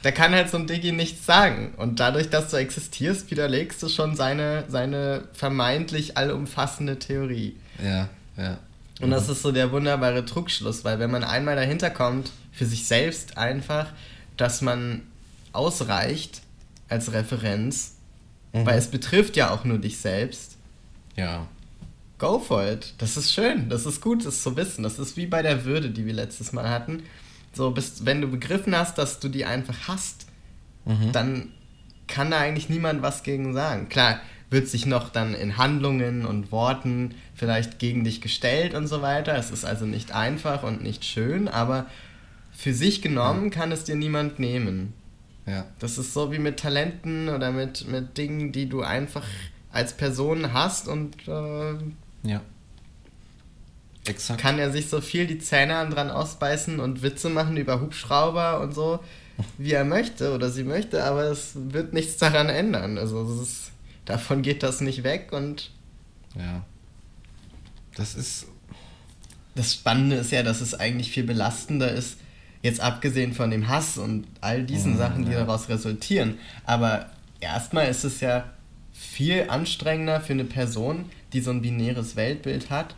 [SPEAKER 3] Da kann halt so ein Digi nichts sagen. Und dadurch, dass du existierst, widerlegst du schon seine, seine vermeintlich allumfassende Theorie.
[SPEAKER 2] Ja, ja.
[SPEAKER 3] Und das ist so der wunderbare Trugschluss, weil wenn man einmal dahinter kommt, für sich selbst einfach, dass man ausreicht als Referenz,
[SPEAKER 2] Mhm.
[SPEAKER 3] weil es betrifft ja auch nur dich selbst,
[SPEAKER 2] Ja.
[SPEAKER 3] go for it. Das ist schön, das ist gut, das zu wissen. Das ist wie bei der Würde, die wir letztes Mal hatten. So, bist, wenn du begriffen hast, dass du die einfach hast,
[SPEAKER 2] Mhm.
[SPEAKER 3] dann kann da eigentlich niemand was gegen sagen. Klar, wird sich noch dann in Handlungen und Worten vielleicht gegen dich gestellt und so weiter. Es ist also nicht einfach und nicht schön, aber für sich genommen kann es dir niemand nehmen.
[SPEAKER 2] Ja.
[SPEAKER 3] Das ist so wie mit Talenten oder mit, mit Dingen, die du einfach als Person hast und äh,
[SPEAKER 2] Ja. Exakt.
[SPEAKER 3] kann er sich so viel die Zähne dran ausbeißen und Witze machen über Hubschrauber und so, wie er möchte oder sie möchte, aber es wird nichts daran ändern. Also ist, davon geht das nicht weg und
[SPEAKER 2] Ja. Das ist.
[SPEAKER 3] Das Spannende ist ja, dass es eigentlich viel belastender ist, jetzt abgesehen von dem Hass und all diesen
[SPEAKER 2] Mhm,
[SPEAKER 3] Sachen, die
[SPEAKER 2] ja.
[SPEAKER 3] daraus resultieren. Aber erstmal ist es ja viel anstrengender für eine Person, die so ein binäres Weltbild hat,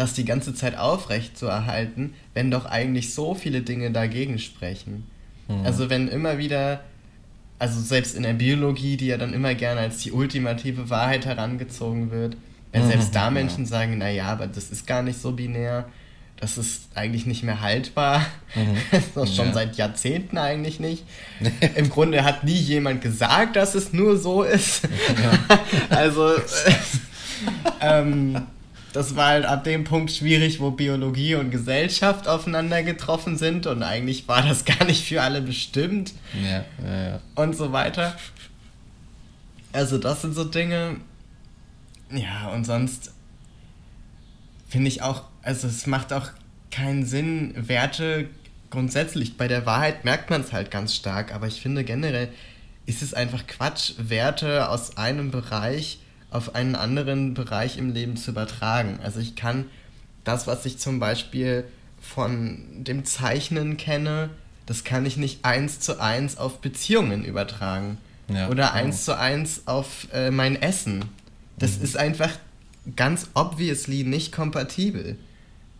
[SPEAKER 3] das die ganze Zeit aufrecht zu erhalten, wenn doch eigentlich so viele Dinge dagegen sprechen.
[SPEAKER 2] Mhm.
[SPEAKER 3] Also wenn immer wieder, also selbst in der Biologie, die ja dann immer gerne als die ultimative Wahrheit herangezogen wird, wenn
[SPEAKER 2] Mhm,
[SPEAKER 3] selbst da
[SPEAKER 2] ja.
[SPEAKER 3] Menschen sagen, naja, aber das ist gar nicht so binär, das ist eigentlich nicht mehr haltbar,
[SPEAKER 2] Mhm.
[SPEAKER 3] das ist schon
[SPEAKER 2] Ja.
[SPEAKER 3] seit Jahrzehnten eigentlich nicht. Im Grunde hat nie jemand gesagt, dass es nur so ist. also, ähm, das war halt ab dem Punkt schwierig, wo Biologie und Gesellschaft aufeinander getroffen sind und eigentlich war das gar nicht für alle bestimmt
[SPEAKER 2] Ja, ja, ja.
[SPEAKER 3] und so weiter. Also das sind so Dinge. Ja, und sonst finde ich auch, also es macht auch keinen Sinn, Werte grundsätzlich, bei der Wahrheit merkt man es halt ganz stark, aber ich finde generell ist es einfach Quatsch, Werte aus einem Bereich auf einen anderen Bereich im Leben zu übertragen. Also ich kann das, was ich zum Beispiel von dem Zeichnen kenne, das kann ich nicht eins zu eins auf Beziehungen übertragen.
[SPEAKER 2] Ja,
[SPEAKER 3] Oder
[SPEAKER 2] ja.
[SPEAKER 3] eins zu eins auf äh, mein Essen. Das
[SPEAKER 2] Mhm.
[SPEAKER 3] ist einfach ganz obviously nicht kompatibel.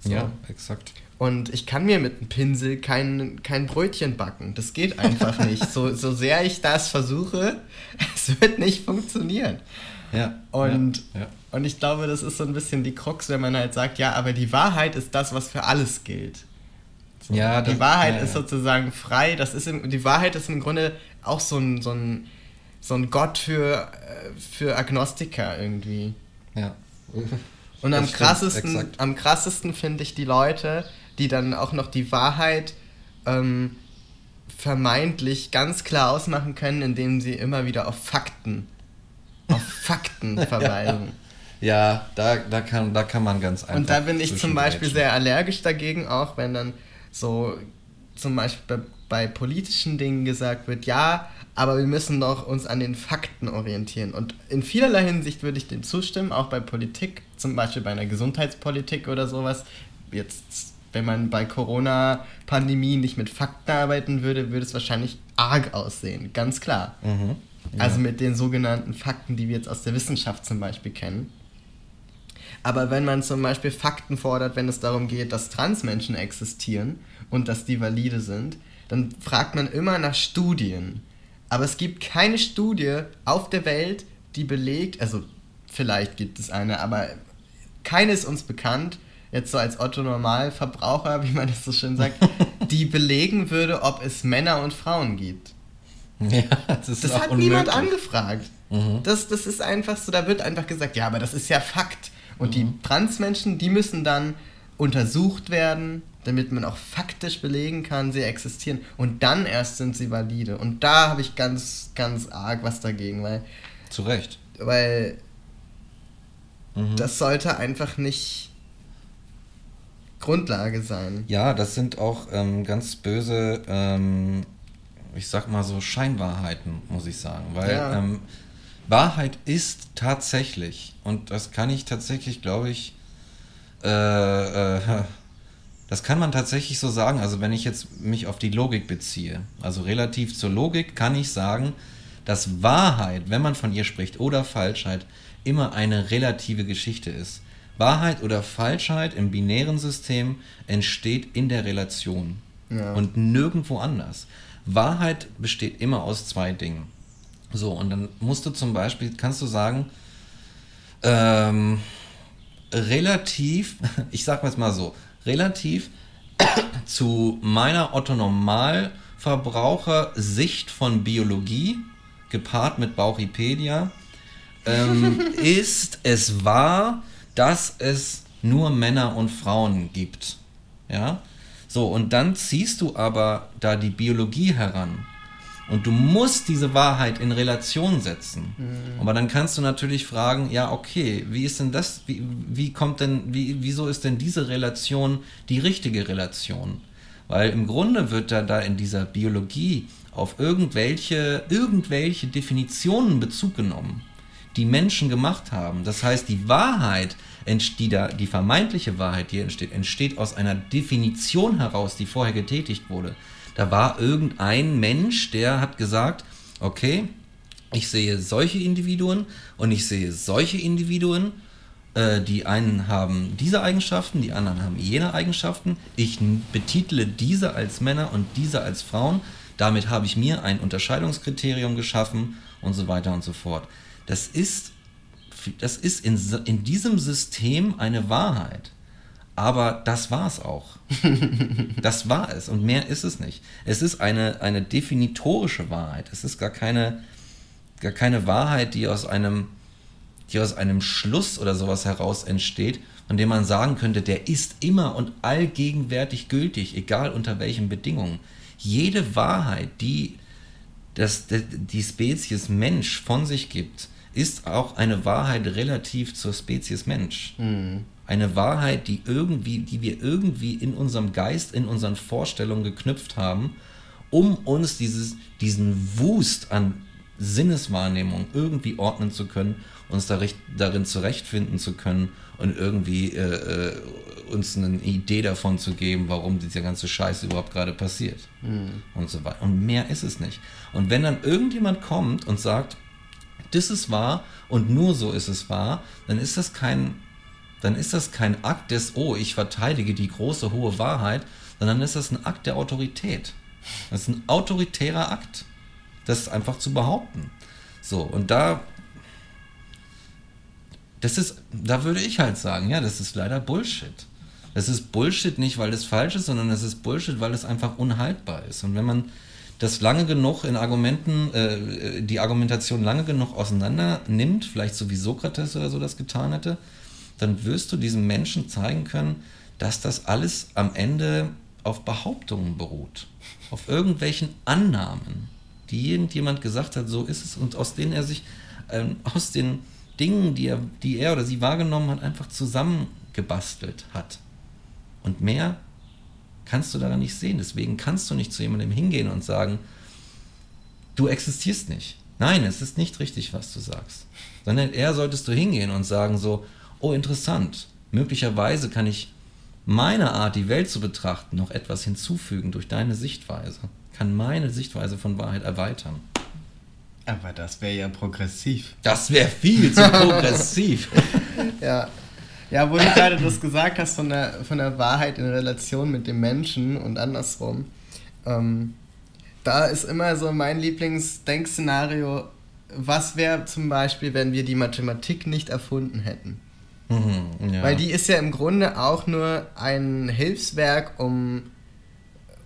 [SPEAKER 3] So.
[SPEAKER 2] Ja, exakt.
[SPEAKER 3] Und ich kann mir mit einem Pinsel kein, kein Brötchen backen. Das geht einfach nicht. So, so sehr ich das versuche, es wird nicht funktionieren.
[SPEAKER 2] Ja.
[SPEAKER 3] Und,
[SPEAKER 2] ja, ja.
[SPEAKER 3] und ich glaube, das ist so ein bisschen die Krux, wenn man halt sagt, ja, aber die Wahrheit ist das, was für alles gilt. So.
[SPEAKER 2] Ja,
[SPEAKER 3] die
[SPEAKER 2] das-
[SPEAKER 3] Wahrheit
[SPEAKER 2] ja,
[SPEAKER 3] ist sozusagen frei. Das ist im, die Wahrheit ist im Grunde auch so ein, so ein, so ein Gott für, äh, für Agnostiker irgendwie.
[SPEAKER 2] Ja.
[SPEAKER 3] Und am krassesten,
[SPEAKER 2] exakt.
[SPEAKER 3] am krassesten finde ich die Leute, die dann auch noch die Wahrheit ähm, vermeintlich ganz klar ausmachen können, indem sie immer wieder auf Fakten, auf Fakten verweisen.
[SPEAKER 2] Ja, da, da, kann, da kann man ganz einfach.
[SPEAKER 3] Und da bin ich zum Beispiel sehr allergisch dagegen, auch wenn dann so zum Beispiel bei, bei politischen Dingen gesagt wird, ja, aber wir müssen doch uns an den Fakten orientieren. Und in vielerlei Hinsicht würde ich dem zustimmen, auch bei Politik, zum Beispiel bei einer Gesundheitspolitik oder sowas. Jetzt, wenn man bei Corona-Pandemie nicht mit Fakten arbeiten würde, würde es wahrscheinlich arg aussehen, ganz klar.
[SPEAKER 2] Mhm. Ja.
[SPEAKER 3] Also mit den sogenannten Fakten, die wir jetzt aus der Wissenschaft zum Beispiel kennen. Aber wenn man zum Beispiel Fakten fordert, wenn es darum geht, dass Transmenschen existieren und dass die valide sind, dann fragt man immer nach Studien. Aber es gibt keine Studie auf der Welt, die belegt, also vielleicht gibt es eine, aber keine ist uns bekannt, jetzt so als Otto Normalverbraucher, wie man das so schön sagt, die belegen würde, ob es Männer und Frauen gibt.
[SPEAKER 2] Ja, das ist
[SPEAKER 3] Das hat
[SPEAKER 2] unmöglich.
[SPEAKER 3] niemand angefragt.
[SPEAKER 2] Mhm.
[SPEAKER 3] Das, das ist einfach so, da wird einfach gesagt, ja, aber das ist ja Fakt. Und
[SPEAKER 2] Mhm.
[SPEAKER 3] die Transmenschen, die müssen dann untersucht werden, damit man auch faktisch belegen kann, sie existieren. Und dann erst sind sie valide. Und da habe ich ganz, ganz arg was dagegen, weil.
[SPEAKER 2] Zu Recht.
[SPEAKER 3] Weil
[SPEAKER 2] Mhm.
[SPEAKER 3] das sollte einfach nicht Grundlage sein.
[SPEAKER 2] Ja, das sind auch ähm, ganz böse, ähm, ich sag mal so Scheinwahrheiten, muss ich sagen. Weil
[SPEAKER 3] Ja.
[SPEAKER 2] ähm, Wahrheit ist tatsächlich, und das kann ich tatsächlich, glaube ich, äh, äh, das kann man tatsächlich so sagen. Also wenn ich jetzt mich auf die Logik beziehe, also relativ zur Logik, kann ich sagen, dass Wahrheit, wenn man von ihr spricht, oder Falschheit, immer eine relative Geschichte ist. Wahrheit oder Falschheit im binären System entsteht in der Relation
[SPEAKER 3] Ja.
[SPEAKER 2] und nirgendwo anders. Wahrheit besteht immer aus zwei Dingen. So, und dann musst du zum Beispiel, kannst du sagen, ähm, relativ, ich sag jetzt mal so, relativ zu meiner Otto-Normalverbraucher-Sicht von Biologie, gepaart mit Bauchipedia, ähm, ist es wahr, dass es nur Männer und Frauen gibt. Ja? So, und dann ziehst du aber da die Biologie heran. Und du musst diese Wahrheit in Relation setzen.
[SPEAKER 3] Mhm.
[SPEAKER 2] Aber dann kannst du natürlich fragen, ja, okay, wie ist denn das, wie, wie kommt denn, wie, wieso ist denn diese Relation die richtige Relation? Weil im Grunde wird da, da in dieser Biologie auf irgendwelche, irgendwelche Definitionen Bezug genommen, die Menschen gemacht haben. Das heißt, die Wahrheit, die, da, die vermeintliche Wahrheit, die entsteht, entsteht aus einer Definition heraus, die vorher getätigt wurde. Da war irgendein Mensch, der hat gesagt, okay, ich sehe solche Individuen und ich sehe solche Individuen. Äh, die einen haben diese Eigenschaften, die anderen haben jene Eigenschaften. Ich betitle diese als Männer und diese als Frauen. Damit habe ich mir ein Unterscheidungskriterium geschaffen und so weiter und so fort. Das ist, das ist in, in diesem System eine Wahrheit. Aber das war es auch. das war es und mehr ist es nicht. Es ist eine, eine definitorische Wahrheit. Es ist gar keine, gar keine Wahrheit, die aus einem, die aus einem Schluss oder sowas heraus entsteht, von dem man sagen könnte, der ist immer und allgegenwärtig gültig, egal unter welchen Bedingungen. Jede Wahrheit, die das, die Spezies Mensch von sich gibt, ist auch eine Wahrheit relativ zur Spezies Mensch. Mhm. Eine Wahrheit, die irgendwie, die wir irgendwie in unserem Geist, in unseren Vorstellungen geknüpft haben, um uns dieses, diesen Wust an Sinneswahrnehmung irgendwie ordnen zu können, uns darin zurechtfinden zu können und irgendwie äh, äh, uns eine Idee davon zu geben, warum dieser ganze Scheiß überhaupt gerade passiert. Mhm. Und so weiter. Und mehr ist es nicht. Und wenn dann irgendjemand kommt und sagt, das ist wahr und nur so ist es wahr, dann ist das kein, dann ist das kein Akt des, oh, ich verteidige die große, hohe Wahrheit, sondern ist das ein Akt der Autorität. Das ist ein autoritärer Akt, das einfach zu behaupten. So, und da, das ist, da würde ich halt sagen, ja, das ist leider Bullshit. Das ist Bullshit nicht, weil es falsch ist, sondern es ist Bullshit, weil es einfach unhaltbar ist. Und wenn man das lange genug in Argumenten, äh, die Argumentation lange genug auseinander nimmt, vielleicht so wie Sokrates oder so das getan hätte, dann wirst du diesem Menschen zeigen können, dass das alles am Ende auf Behauptungen beruht, auf irgendwelchen Annahmen, die irgendjemand gesagt hat, so ist es und aus denen er sich ähm, aus den Dingen, die er, die er oder sie wahrgenommen hat, einfach zusammengebastelt hat. Und mehr kannst du daran nicht sehen. Deswegen kannst du nicht zu jemandem hingehen und sagen, du existierst nicht. Nein, es ist nicht richtig, was du sagst. Sondern eher solltest du hingehen und sagen so, oh interessant, möglicherweise kann ich meiner Art, die Welt zu betrachten, noch etwas hinzufügen durch deine Sichtweise. Kann meine Sichtweise von Wahrheit erweitern.
[SPEAKER 3] Aber das wäre ja progressiv.
[SPEAKER 2] Das wäre viel zu progressiv.
[SPEAKER 3] ja, ja, wo du gerade das gesagt hast von der, von der Wahrheit in Relation mit dem Menschen und andersrum. Ähm, da ist immer so mein Lieblingsdenkszenario, was wäre zum Beispiel, wenn wir die Mathematik nicht erfunden hätten? Mhm, ja. Weil die ist ja im Grunde auch nur ein Hilfswerk, um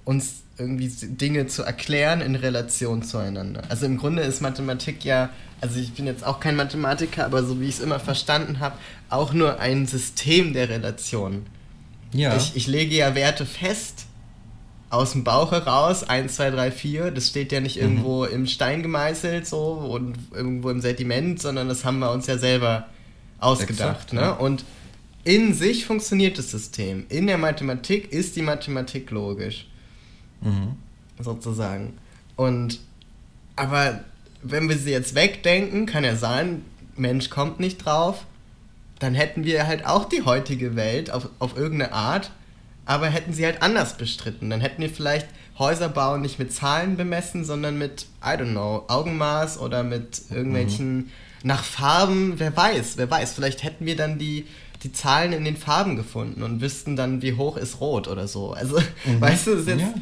[SPEAKER 3] uns irgendwie Dinge zu erklären in Relation zueinander. Also im Grunde ist Mathematik ja, also ich bin jetzt auch kein Mathematiker, aber so wie ich es immer verstanden habe, auch nur ein System der Relation. Ja. Ich, ich lege ja Werte fest aus dem Bauch heraus, 1, 2, 3, 4, das steht ja nicht mhm. irgendwo im Stein gemeißelt so und irgendwo im Sediment, sondern das haben wir uns ja selber ausgedacht. Exakt, ne? Ja. Und in sich funktioniert das System. In der Mathematik ist die Mathematik logisch. Mhm. Sozusagen. Und, aber wenn wir sie jetzt wegdenken, kann ja sein, Mensch kommt nicht drauf, dann hätten wir halt auch die heutige Welt auf, auf irgendeine Art, aber hätten sie halt anders bestritten. Dann hätten wir vielleicht Häuser bauen nicht mit Zahlen bemessen, sondern mit, I don't know, Augenmaß oder mit irgendwelchen, mhm. nach Farben, wer weiß, wer weiß. Vielleicht hätten wir dann die, die Zahlen in den Farben gefunden und wüssten dann, wie hoch ist rot oder so. Also, mhm. weißt du, das ist jetzt, ja.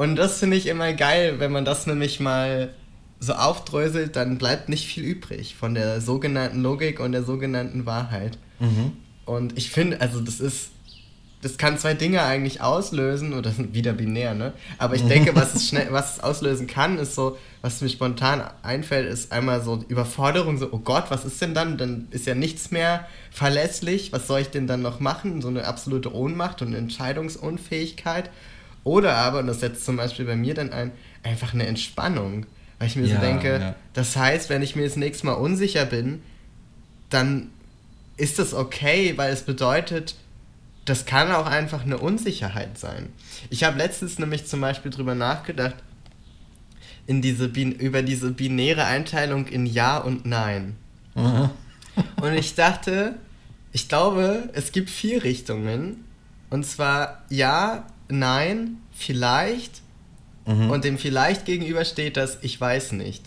[SPEAKER 3] Und das finde ich immer geil, wenn man das nämlich mal so aufdröselt, dann bleibt nicht viel übrig von der sogenannten Logik und der sogenannten Wahrheit. Mhm. Und ich finde, also das ist, das kann zwei Dinge eigentlich auslösen, oder das sind wieder binär, ne? Aber ich denke, was es schnell, was es auslösen kann, ist so, was mir spontan einfällt, ist einmal so Überforderung, so, oh Gott, was ist denn dann? Dann ist ja nichts mehr verlässlich, was soll ich denn dann noch machen? So eine absolute Ohnmacht und Entscheidungsunfähigkeit. Oder aber, und das setzt zum Beispiel bei mir dann ein, einfach eine Entspannung. Weil ich mir ja, so denke, ja. das heißt, wenn ich mir das nächste Mal unsicher bin, dann ist das okay, weil es bedeutet, das kann auch einfach eine Unsicherheit sein. Ich habe letztens nämlich zum Beispiel drüber nachgedacht, in diese, über diese binäre Einteilung in Ja und Nein. Und ich dachte, ich glaube, es gibt vier Richtungen. Und zwar ja, nein, vielleicht.
[SPEAKER 2] Mhm.
[SPEAKER 3] Und dem vielleicht gegenüber steht das ich weiß nicht.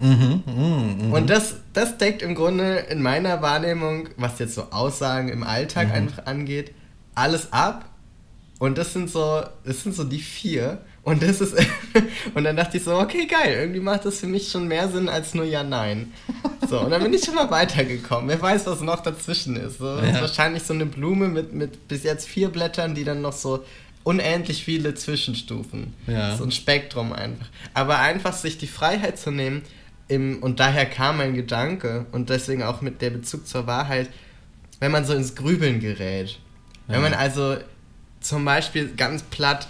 [SPEAKER 2] Mhm, mhm, mhm.
[SPEAKER 3] Und das, das deckt im Grunde in meiner Wahrnehmung, was jetzt so Aussagen im Alltag
[SPEAKER 2] Mhm.
[SPEAKER 3] einfach angeht, alles ab. Und das sind so, das sind so die vier. Und das ist, und dann dachte ich so, okay, geil, irgendwie macht das für mich schon mehr Sinn als nur ja, nein. So, und dann bin ich schon mal weitergekommen. Wer weiß, was noch dazwischen ist. So, das ist
[SPEAKER 2] Ja.
[SPEAKER 3] wahrscheinlich so eine Blume mit, mit bis jetzt vier Blättern, die dann noch so unendlich viele Zwischenstufen.
[SPEAKER 2] Ja.
[SPEAKER 3] So ein Spektrum einfach. Aber einfach sich die Freiheit zu nehmen, im, und daher kam mein Gedanke und deswegen auch mit der Bezug zur Wahrheit, wenn man so ins Grübeln gerät. Wenn
[SPEAKER 2] Ja.
[SPEAKER 3] man also zum Beispiel ganz platt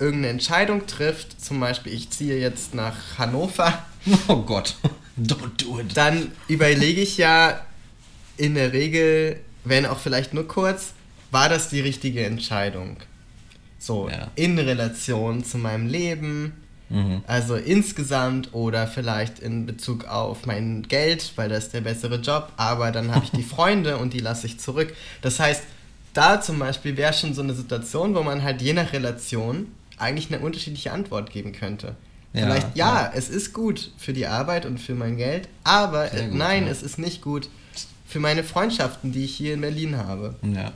[SPEAKER 3] irgendeine Entscheidung trifft, zum Beispiel ich ziehe jetzt nach Hannover,
[SPEAKER 2] Oh Gott, don't do it.
[SPEAKER 3] dann überlege ich ja in der Regel, wenn auch vielleicht nur kurz, war das die richtige Entscheidung? So, in Relation zu meinem Leben,
[SPEAKER 2] Mhm.
[SPEAKER 3] also insgesamt oder vielleicht in Bezug auf mein Geld, weil das ist der bessere Job, aber dann habe ich die Freunde und die lasse ich zurück. Das heißt, da zum Beispiel wäre schon so eine Situation, wo man halt je nach Relation eigentlich eine unterschiedliche Antwort geben könnte.
[SPEAKER 2] Ja,
[SPEAKER 3] Vielleicht, ja,
[SPEAKER 2] ja.
[SPEAKER 3] es ist gut für die Arbeit und für mein Geld, aber
[SPEAKER 2] gut,
[SPEAKER 3] nein,
[SPEAKER 2] ja.
[SPEAKER 3] es ist nicht gut für meine Freundschaften, die ich hier in Berlin habe.
[SPEAKER 2] Ja.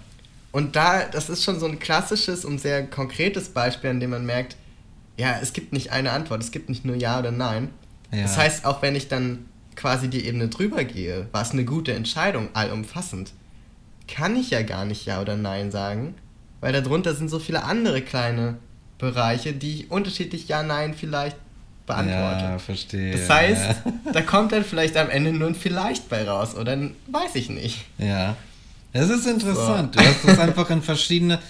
[SPEAKER 3] Und da, das ist schon so ein klassisches und sehr konkretes Beispiel, an dem man merkt, ja, es gibt nicht eine Antwort, es gibt nicht nur Ja oder Nein. Das heißt, auch wenn ich dann quasi die Ebene drüber gehe, war es eine gute Entscheidung, allumfassend, kann ich ja gar nicht Ja oder Nein sagen, weil darunter sind so viele andere kleine Bereiche, die ich unterschiedlich Ja, Nein vielleicht beantworte.
[SPEAKER 2] Ja, verstehe.
[SPEAKER 3] Das heißt,
[SPEAKER 2] ja.
[SPEAKER 3] da kommt dann vielleicht am Ende nur ein Vielleicht bei raus oder ein Weiß ich nicht.
[SPEAKER 2] Ja. Das ist interessant.
[SPEAKER 3] So.
[SPEAKER 2] Du hast das einfach in verschiedene,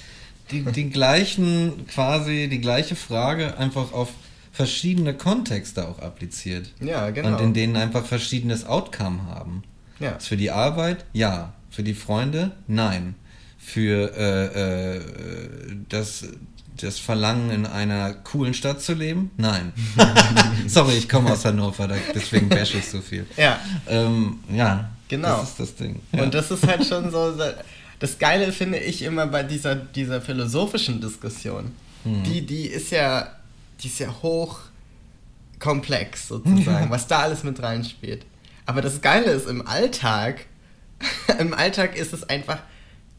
[SPEAKER 2] die, die gleichen, quasi die gleiche Frage einfach auf verschiedene Kontexte auch appliziert.
[SPEAKER 3] Ja, genau.
[SPEAKER 2] Und in denen einfach verschiedenes Outcome haben.
[SPEAKER 3] Ja.
[SPEAKER 2] Ist für die Arbeit, ja. Für die Freunde, nein. Für äh, äh, das, das Verlangen, in einer coolen Stadt zu leben, nein. Sorry, ich komme aus Hannover, deswegen bashe ich so viel.
[SPEAKER 3] Ja.
[SPEAKER 2] Ähm, ja,
[SPEAKER 3] Genau.
[SPEAKER 2] das ist das Ding. Ja.
[SPEAKER 3] Und das ist halt schon so. Das Geile finde ich immer bei dieser, dieser philosophischen Diskussion.
[SPEAKER 2] Hm.
[SPEAKER 3] Die, die ist ja, die ist ja hoch komplex sozusagen,
[SPEAKER 2] Ja.
[SPEAKER 3] was da alles mit reinspielt. Aber das Geile ist im Alltag, im Alltag ist es einfach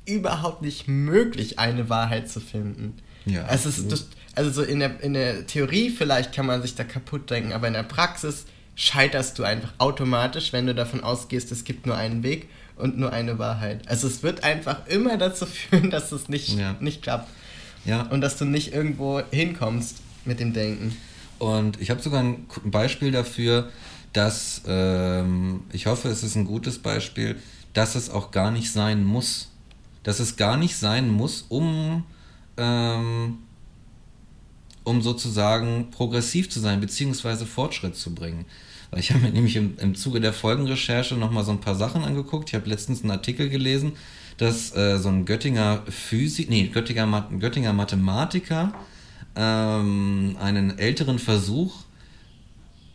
[SPEAKER 3] überhaupt nicht möglich, eine Wahrheit zu finden.
[SPEAKER 2] Ja,
[SPEAKER 3] es ist, das, also so in der, in der Theorie vielleicht kann man sich da kaputt denken, aber in der Praxis scheiterst du einfach automatisch, wenn du davon ausgehst, es gibt nur einen Weg und nur eine Wahrheit. Also es wird einfach immer dazu führen, dass es nicht,
[SPEAKER 2] Ja.
[SPEAKER 3] nicht klappt.
[SPEAKER 2] Ja.
[SPEAKER 3] Und dass du nicht irgendwo hinkommst mit dem Denken.
[SPEAKER 2] Und ich habe sogar ein Beispiel dafür, dass ähm, ich hoffe, es ist ein gutes Beispiel, dass es auch gar nicht sein muss. Dass es gar nicht sein muss, um, ähm, um sozusagen progressiv zu sein, beziehungsweise Fortschritt zu bringen. Weil ich habe mir nämlich im, im Zuge der Folgenrecherche nochmal so ein paar Sachen angeguckt. Ich habe letztens einen Artikel gelesen, dass äh, so ein Göttinger Physik, nee, Göttinger, Göttinger Mathematiker ähm, einen älteren Versuch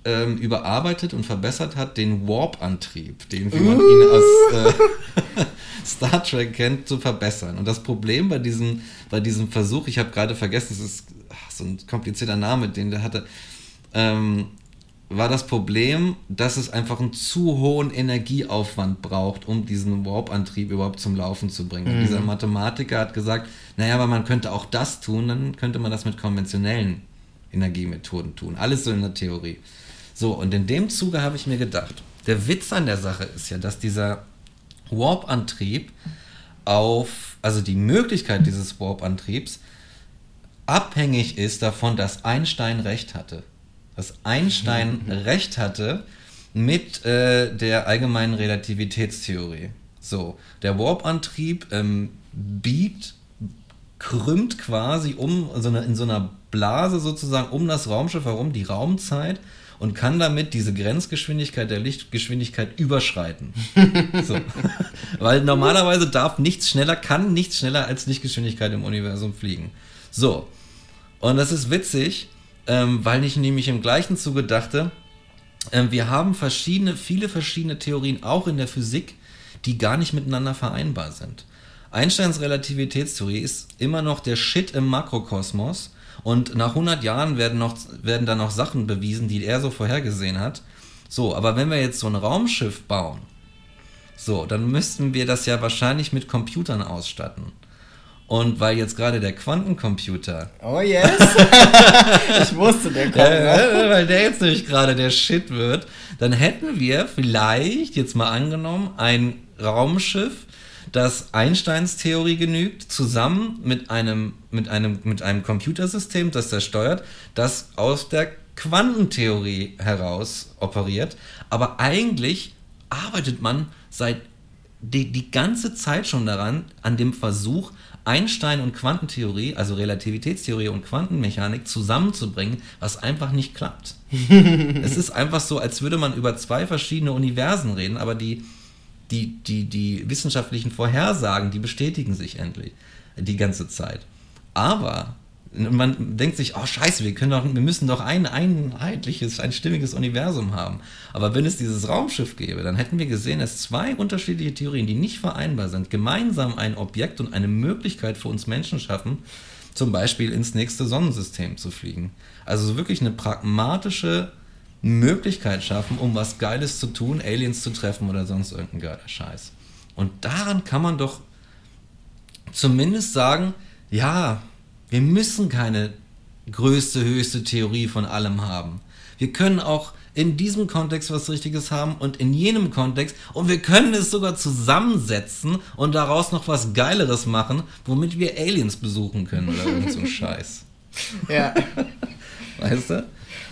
[SPEAKER 2] ähm, überarbeitet und verbessert hat, den Warp-Antrieb, den wie man ihn aus äh, Star Trek kennt, zu verbessern. Und das Problem bei diesem, bei diesem Versuch, ich habe gerade vergessen, es ist ach, so ein komplizierter Name, den der hatte, ähm, war das Problem, dass es einfach einen zu hohen Energieaufwand braucht, um diesen Warp-Antrieb überhaupt zum Laufen zu bringen. Und
[SPEAKER 14] Mhm.
[SPEAKER 2] dieser Mathematiker hat gesagt, naja, aber man könnte auch das tun, dann könnte man das mit konventionellen Energiemethoden tun. Alles so in der Theorie. So, und in dem Zuge habe ich mir gedacht, der Witz an der Sache ist ja, dass dieser Warp-Antrieb auf, also die Möglichkeit dieses Warp-Antriebs abhängig ist davon, dass Einstein recht hatte. Dass Einstein recht hatte mit äh, der allgemeinen Relativitätstheorie. So, der Warp-Antrieb ähm, biegt, krümmt quasi um, so eine, in so einer Blase sozusagen um das Raumschiff herum, die Raumzeit, und kann damit diese Grenzgeschwindigkeit der Lichtgeschwindigkeit überschreiten. so. Weil normalerweise darf nichts schneller, kann nichts schneller als Lichtgeschwindigkeit im Universum fliegen. So. Und das ist witzig, ähm, weil ich nämlich im gleichen Zuge dachte, Ähm, wir haben verschiedene, viele verschiedene Theorien, auch in der Physik, die gar nicht miteinander vereinbar sind. Einsteins Relativitätstheorie ist immer noch der Shit im Makrokosmos und nach 100 Jahren werden, noch, werden da noch Sachen bewiesen, die er so vorhergesehen hat. So, aber wenn wir jetzt so ein Raumschiff bauen, so, dann müssten wir das ja wahrscheinlich mit Computern ausstatten. Und weil jetzt gerade der Quantencomputer.
[SPEAKER 3] Oh yes! ich wusste, der kommt.
[SPEAKER 2] Ja, weil der jetzt nämlich gerade der Shit wird, dann hätten wir vielleicht, jetzt mal angenommen, ein Raumschiff, das Einsteins Theorie genügt, zusammen mit einem, mit einem, mit einem Computersystem, das das steuert, das aus der Quantentheorie heraus operiert. Aber eigentlich arbeitet man seit die, die ganze Zeit schon daran, an dem Versuch, Einstein und Quantentheorie, also Relativitätstheorie und Quantenmechanik zusammenzubringen, was einfach nicht klappt. es ist einfach so, als würde man über zwei verschiedene Universen reden, aber die, die, die, die wissenschaftlichen Vorhersagen, die bestätigen sich endlich die ganze Zeit. Aber man denkt sich, oh scheiße, wir können doch, wir müssen doch ein einheitliches, ein stimmiges Universum haben. Aber wenn es dieses Raumschiff gäbe, dann hätten wir gesehen, dass zwei unterschiedliche Theorien, die nicht vereinbar sind, gemeinsam ein Objekt und eine Möglichkeit für uns Menschen schaffen, zum Beispiel ins nächste Sonnensystem zu fliegen. Also wirklich eine pragmatische Möglichkeit schaffen, um was Geiles zu tun, Aliens zu treffen oder sonst irgendein geiler Scheiß. Und daran kann man doch zumindest sagen, ja, wir müssen keine größte, höchste Theorie von allem haben. Wir können auch in diesem Kontext was Richtiges haben und in jenem Kontext und wir können es sogar zusammensetzen und daraus noch was Geileres machen, womit wir Aliens besuchen können oder irgend so Scheiß.
[SPEAKER 3] Ja.
[SPEAKER 2] Weißt du?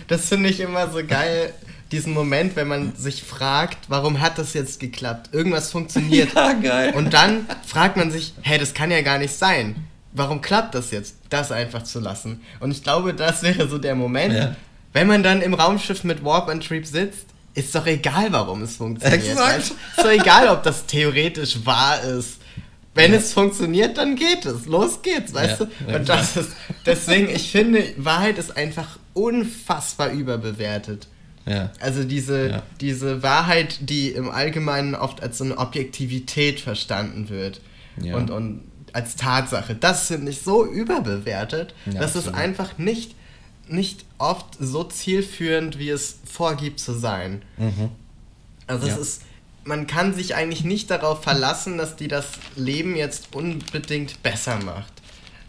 [SPEAKER 3] Das finde ich immer so geil, diesen Moment, wenn man sich fragt, warum hat das jetzt geklappt? Irgendwas funktioniert.
[SPEAKER 2] Ja, geil.
[SPEAKER 3] Und dann fragt man sich, hey, das kann ja gar nicht sein warum klappt das jetzt, das einfach zu lassen? Und ich glaube, das wäre so der Moment, ja. wenn man dann im Raumschiff mit Warp and Treep sitzt, ist doch egal, warum es funktioniert.
[SPEAKER 2] Exakt.
[SPEAKER 3] Ist doch egal, ob das theoretisch wahr ist. Wenn ja. es funktioniert, dann geht es. Los geht's, weißt ja, du? Und das ist, deswegen, ich finde, Wahrheit ist einfach unfassbar überbewertet.
[SPEAKER 2] Ja.
[SPEAKER 3] Also diese, ja. diese Wahrheit, die im Allgemeinen oft als so eine Objektivität verstanden wird. Ja. Und, und als Tatsache. Das finde ich so überbewertet, dass es einfach nicht, nicht oft so zielführend, wie es vorgibt zu sein.
[SPEAKER 2] Mhm.
[SPEAKER 3] Also es ist, man kann sich eigentlich nicht darauf verlassen, dass die das Leben jetzt unbedingt besser macht.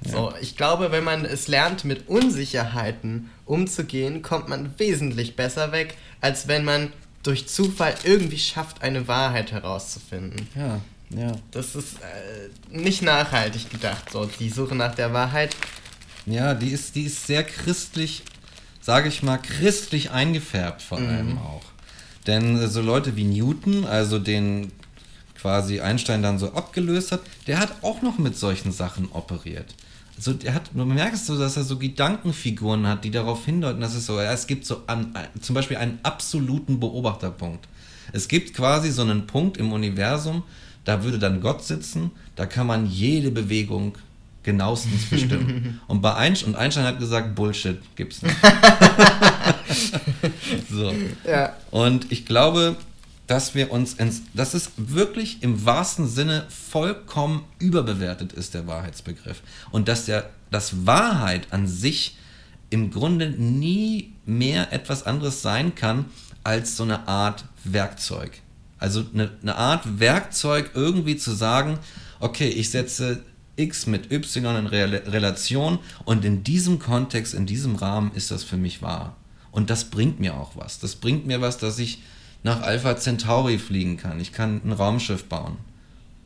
[SPEAKER 3] Ja. So, ich glaube, wenn man es lernt, mit Unsicherheiten umzugehen, kommt man wesentlich besser weg, als wenn man durch Zufall irgendwie schafft, eine Wahrheit herauszufinden.
[SPEAKER 2] Ja. Ja.
[SPEAKER 3] Das ist äh, nicht nachhaltig gedacht, so die Suche nach der Wahrheit.
[SPEAKER 2] Ja, die ist, die ist sehr christlich, sage ich mal, christlich eingefärbt vor mhm. allem auch. Denn äh, so Leute wie Newton, also den quasi Einstein dann so abgelöst hat, der hat auch noch mit solchen Sachen operiert. Also der hat, du merkst so, dass er so Gedankenfiguren hat, die darauf hindeuten, dass es so, es gibt so an, zum Beispiel einen absoluten Beobachterpunkt. Es gibt quasi so einen Punkt im Universum, da würde dann Gott sitzen, da kann man jede Bewegung genauestens bestimmen. und bei Einstein, und Einstein hat gesagt, Bullshit gibt's nicht. so.
[SPEAKER 3] Ja.
[SPEAKER 2] Und ich glaube, dass wir uns, ins, dass es wirklich im wahrsten Sinne vollkommen überbewertet ist, der Wahrheitsbegriff. Und dass der, dass Wahrheit an sich im Grunde nie mehr etwas anderes sein kann als so eine Art Werkzeug. Also eine, eine Art Werkzeug irgendwie zu sagen, okay, ich setze X mit Y in Re Relation und in diesem Kontext, in diesem Rahmen ist das für mich wahr. Und das bringt mir auch was. Das bringt mir was, dass ich nach Alpha Centauri fliegen kann. Ich kann ein Raumschiff bauen.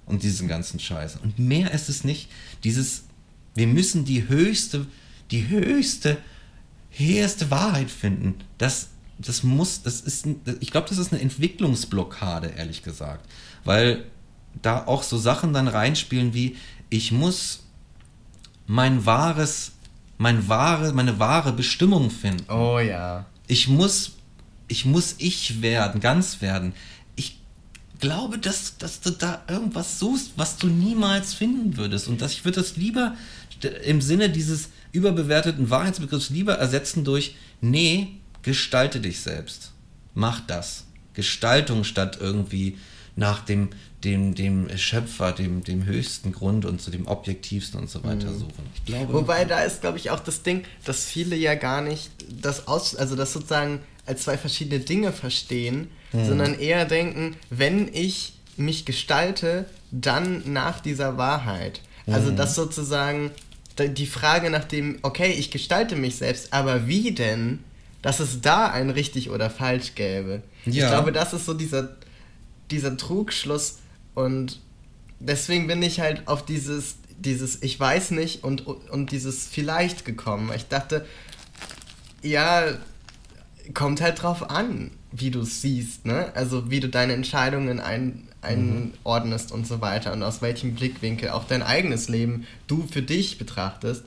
[SPEAKER 2] Und diesen ganzen Scheiß. Und mehr ist es nicht. Dieses, wir müssen die höchste, die höchste, heheste Wahrheit finden. Das das muss, das ist, ich glaube, das ist eine Entwicklungsblockade, ehrlich gesagt. Weil da auch so Sachen dann reinspielen wie, ich muss mein wahres, mein wahre, meine wahre Bestimmung finden.
[SPEAKER 3] Oh ja.
[SPEAKER 2] Ich muss, ich muss ich werden, ganz werden. Ich glaube, dass, dass du da irgendwas suchst, was du niemals finden würdest. Und dass ich würde das lieber im Sinne dieses überbewerteten Wahrheitsbegriffs lieber ersetzen durch, nee, Gestalte dich selbst. macht das. Gestaltung statt irgendwie nach dem, dem, dem Schöpfer, dem, dem höchsten Grund und zu dem objektivsten und so weiter
[SPEAKER 3] Mhm.
[SPEAKER 2] suchen. Ich glaube,
[SPEAKER 3] Wobei da ist, glaube ich, auch das Ding, dass viele ja gar nicht das aus, also das sozusagen als zwei verschiedene Dinge verstehen,
[SPEAKER 2] Mhm.
[SPEAKER 3] sondern eher denken, wenn ich mich gestalte, dann nach dieser Wahrheit. Also
[SPEAKER 2] Mhm.
[SPEAKER 3] das sozusagen die Frage nach dem, okay, ich gestalte mich selbst, aber wie denn, dass es da ein richtig oder falsch gäbe. Ich
[SPEAKER 2] Ja.
[SPEAKER 3] glaube, das ist so dieser, dieser Trugschluss und deswegen bin ich halt auf dieses, dieses Ich weiß nicht und, und dieses Vielleicht gekommen. Ich dachte, ja, kommt halt drauf an, wie du es siehst, ne? Also wie du deine Entscheidungen ein, einordnest und so weiter und aus welchem Blickwinkel auch dein eigenes Leben du für dich betrachtest.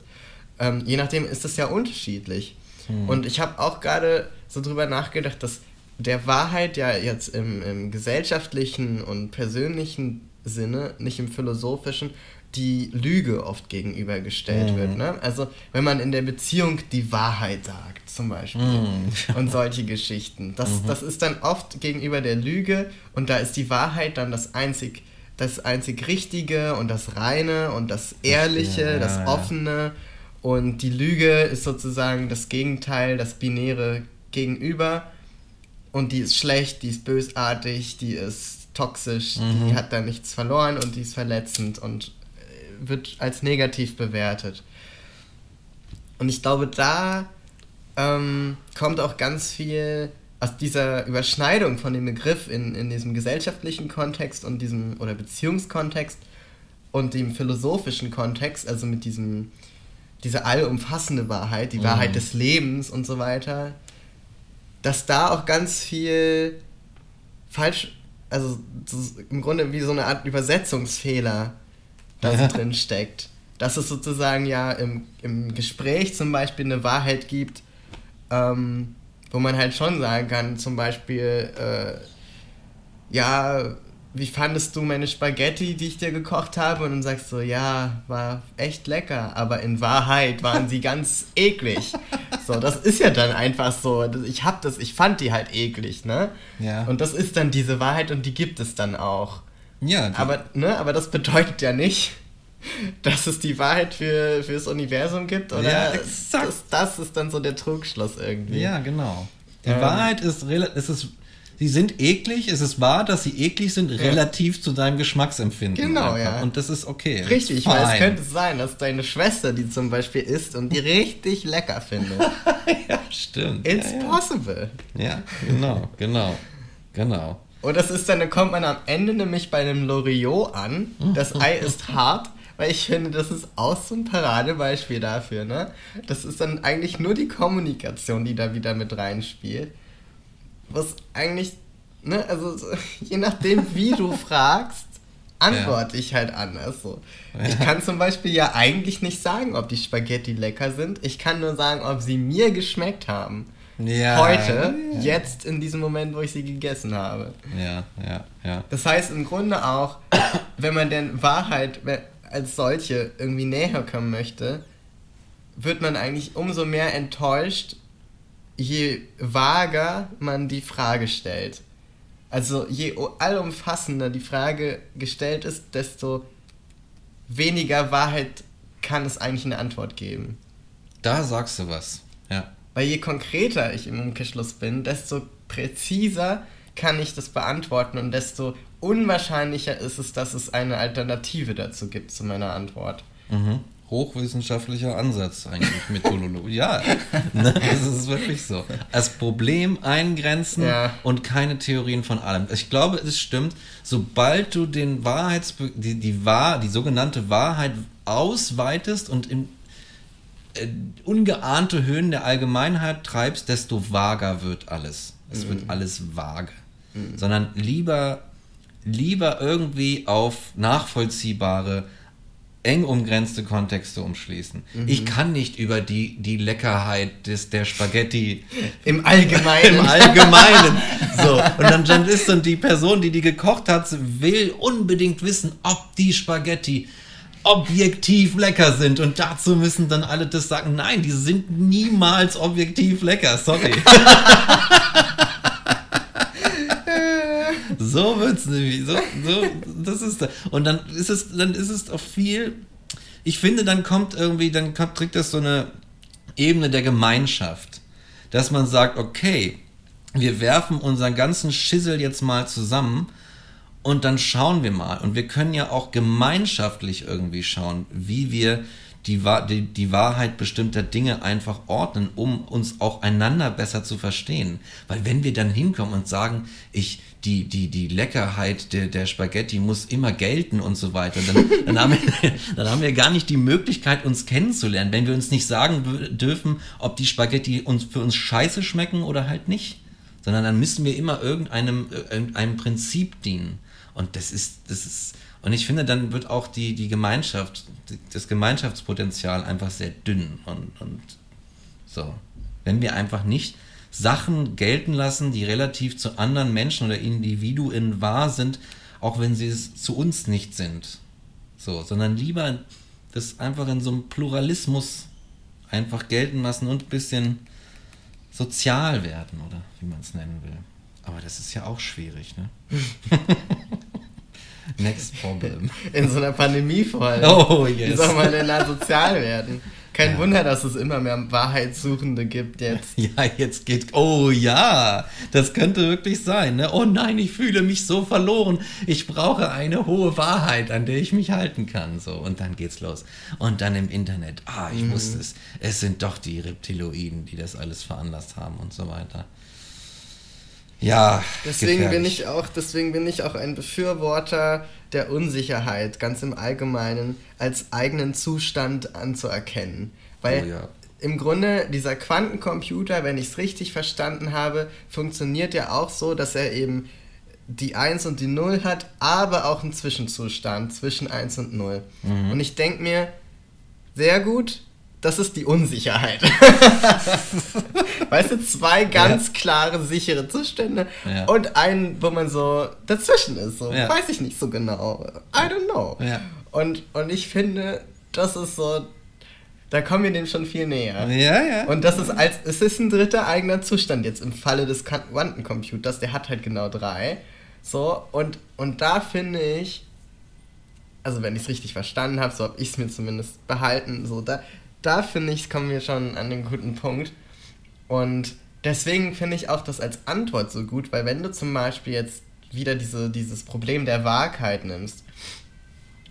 [SPEAKER 3] Ähm, je nachdem ist das ja unterschiedlich.
[SPEAKER 2] Hm.
[SPEAKER 3] Und ich habe auch gerade so drüber nachgedacht, dass der Wahrheit ja jetzt im, im gesellschaftlichen und persönlichen Sinne, nicht im philosophischen, die Lüge oft gegenübergestellt
[SPEAKER 2] Mhm.
[SPEAKER 3] wird. Ne? Also wenn man in der Beziehung die Wahrheit sagt, zum Beispiel,
[SPEAKER 2] Mhm.
[SPEAKER 3] und solche Geschichten, das,
[SPEAKER 2] Mhm.
[SPEAKER 3] das ist dann oft gegenüber der Lüge und da ist die Wahrheit dann das einzig, das einzig Richtige und das Reine und das Ehrliche,
[SPEAKER 2] ja,
[SPEAKER 3] das
[SPEAKER 2] ja.
[SPEAKER 3] Offene und die Lüge ist sozusagen das Gegenteil, das binäre Gegenüber und die ist schlecht, die ist bösartig, die ist toxisch,
[SPEAKER 2] Mhm.
[SPEAKER 3] die hat da nichts verloren und die ist verletzend und äh, wird als negativ bewertet. Und ich glaube, da ähm, kommt auch ganz viel aus dieser Überschneidung von dem Begriff in, in diesem gesellschaftlichen Kontext und diesem oder Beziehungskontext und dem philosophischen Kontext, also mit diesem diese allumfassende Wahrheit, die
[SPEAKER 2] Mhm.
[SPEAKER 3] Wahrheit des Lebens und so weiter, dass da auch ganz viel falsch, also im Grunde wie so eine Art Übersetzungsfehler da
[SPEAKER 2] Ja.
[SPEAKER 3] drin steckt. Dass es sozusagen ja im, im Gespräch zum Beispiel eine Wahrheit gibt, ähm, wo man halt schon sagen kann, zum Beispiel, äh, ja, wie fandest du meine Spaghetti, die ich dir gekocht habe? Und dann sagst du, ja, war echt lecker, aber in Wahrheit waren sie ganz eklig. So, das ist ja dann einfach so. Ich hab das, ich fand die halt eklig, ne?
[SPEAKER 2] Ja.
[SPEAKER 3] Und das ist dann diese Wahrheit und die gibt es dann auch.
[SPEAKER 2] Ja,
[SPEAKER 3] aber, ne, aber das bedeutet ja nicht, dass es die Wahrheit für, fürs Universum gibt, oder?
[SPEAKER 2] Ja, exakt.
[SPEAKER 3] Das, das ist dann so der Trugschluss irgendwie.
[SPEAKER 2] Ja, genau. Die
[SPEAKER 3] Ähm.
[SPEAKER 2] Wahrheit ist, es ist, sie sind eklig, es ist wahr, dass sie eklig sind, relativ zu deinem Geschmacksempfinden.
[SPEAKER 3] Genau,
[SPEAKER 2] einfach.
[SPEAKER 3] ja.
[SPEAKER 2] Und das ist okay.
[SPEAKER 3] Richtig, weil es könnte sein, dass deine Schwester die zum Beispiel isst und die richtig lecker findet.
[SPEAKER 2] ja, stimmt.
[SPEAKER 3] It's
[SPEAKER 2] ja, ja.
[SPEAKER 3] possible.
[SPEAKER 2] Ja, genau, genau, genau.
[SPEAKER 3] Und das ist dann, dann kommt man am Ende nämlich bei einem Loriot an. Das Ei ist hart, weil ich finde, das ist auch so ein Paradebeispiel dafür, ne? Das ist dann eigentlich nur die Kommunikation, die da wieder mit reinspielt. Was eigentlich, ne, also so, je nachdem, wie du fragst, antworte ich halt anders. So. Ich
[SPEAKER 2] Ja.
[SPEAKER 3] kann zum Beispiel ja eigentlich nicht sagen, ob die Spaghetti lecker sind. Ich kann nur sagen, ob sie mir geschmeckt haben.
[SPEAKER 2] Ja.
[SPEAKER 3] Heute,
[SPEAKER 2] Ja.
[SPEAKER 3] jetzt in diesem Moment, wo ich sie gegessen habe.
[SPEAKER 2] Ja, ja, ja.
[SPEAKER 3] Das heißt im Grunde auch, wenn man denn Wahrheit als solche irgendwie näher kommen möchte, wird man eigentlich umso mehr enttäuscht, je vager man die Frage stellt. Also je allumfassender die Frage gestellt ist, desto weniger Wahrheit kann es eigentlich eine Antwort geben.
[SPEAKER 2] Da sagst du was. Ja.
[SPEAKER 3] Weil je konkreter ich im Umkehrschluss bin, desto präziser kann ich das beantworten und desto unwahrscheinlicher ist es, dass es eine Alternative dazu gibt zu meiner Antwort.
[SPEAKER 2] Mhm. Hochwissenschaftlicher Ansatz eigentlich, Methodologie. ja, ne, das ist wirklich so. Als Problem eingrenzen
[SPEAKER 3] Ja.
[SPEAKER 2] und keine Theorien von allem. Ich glaube, es stimmt, sobald du den Wahrheits die, die, Wahr die sogenannte Wahrheit ausweitest und in äh, ungeahnte Höhen der Allgemeinheit treibst, desto vager wird alles. Es
[SPEAKER 3] Mhm.
[SPEAKER 2] wird alles vage. Sondern lieber, lieber irgendwie auf nachvollziehbare, eng umgrenzte Kontexte umschließen.
[SPEAKER 3] Mhm.
[SPEAKER 2] Ich kann nicht über die, die Leckerheit des, der Spaghetti
[SPEAKER 3] Im Allgemeinen.
[SPEAKER 2] im Allgemeinen. So. Und dann, dann ist dann die Person, die die gekocht hat, will unbedingt wissen, ob die Spaghetti objektiv lecker sind. Und dazu müssen dann alle das sagen, nein, die sind niemals objektiv lecker, sorry. So wird's nämlich. So, so, das ist da. Und dann ist es, dann ist es auch viel. Ich finde, dann kommt irgendwie, dann kommt, kriegt das so eine Ebene der Gemeinschaft, dass man sagt, okay, wir werfen unseren ganzen Schissel jetzt mal zusammen und dann schauen wir mal. Und wir können ja auch gemeinschaftlich irgendwie schauen, wie wir die, die, die Wahrheit bestimmter Dinge einfach ordnen, um uns auch einander besser zu verstehen. Weil wenn wir dann hinkommen und sagen, ich, die, die, die Leckerheit der, der Spaghetti muss immer gelten und so weiter, dann, dann, haben wir, dann haben wir gar nicht die Möglichkeit, uns kennenzulernen, wenn wir uns nicht sagen dürfen, ob die Spaghetti uns für uns scheiße schmecken oder halt nicht. Sondern dann müssen wir immer irgendeinem, irgendeinem Prinzip dienen. Und das ist, das ist, und ich finde, dann wird auch die, die Gemeinschaft, das Gemeinschaftspotenzial einfach sehr dünn und, und so. Wenn wir einfach nicht Sachen gelten lassen, die relativ zu anderen Menschen oder Individuen wahr sind, auch wenn sie es zu uns nicht sind. So, sondern lieber das einfach in so einem Pluralismus einfach gelten lassen und ein bisschen sozial werden, oder wie man es nennen will. Aber das ist ja auch schwierig, ne? Next Problem.
[SPEAKER 3] In so einer Pandemie vor allem.
[SPEAKER 2] Oh, yes.
[SPEAKER 3] Wie soll man denn da sozial werden? Kein ja. Wunder, dass es immer mehr Wahrheitssuchende gibt jetzt.
[SPEAKER 2] Ja, jetzt geht. Oh ja, das könnte wirklich sein. Ne? Oh nein, ich fühle mich so verloren. Ich brauche eine hohe Wahrheit, an der ich mich halten kann. So und dann geht's los. Und dann im Internet. Ah, ich mhm. wusste es. Es sind doch die Reptiloiden, die das alles veranlasst haben und so weiter. Ja.
[SPEAKER 3] Deswegen gefährlich. bin ich auch, deswegen bin ich auch ein Befürworter der Unsicherheit, ganz im Allgemeinen, als eigenen Zustand anzuerkennen. Weil oh ja. im Grunde dieser Quantencomputer, wenn ich es richtig verstanden habe, funktioniert ja auch so, dass er eben die 1 und die 0 hat, aber auch einen Zwischenzustand zwischen 1 und 0. Mhm. Und ich denke mir, sehr gut, das ist die Unsicherheit. weißt du, zwei ganz ja. klare, sichere Zustände ja. und einen, wo man so dazwischen ist. So, ja. Weiß ich nicht so genau. I don't know. Und, und ich finde, das ist so, da kommen wir dem schon viel näher.
[SPEAKER 2] Ja, ja.
[SPEAKER 3] Und das ist als, es ist ein dritter eigener Zustand jetzt im Falle des Quantencomputers, der hat halt genau drei. So, und, und da finde ich, also wenn ich es richtig verstanden habe, so habe ich es mir zumindest behalten, so da, da finde ich, kommen wir schon an den guten Punkt. Und deswegen finde ich auch das als Antwort so gut, weil wenn du zum Beispiel jetzt wieder diese, dieses Problem der Wahrheit nimmst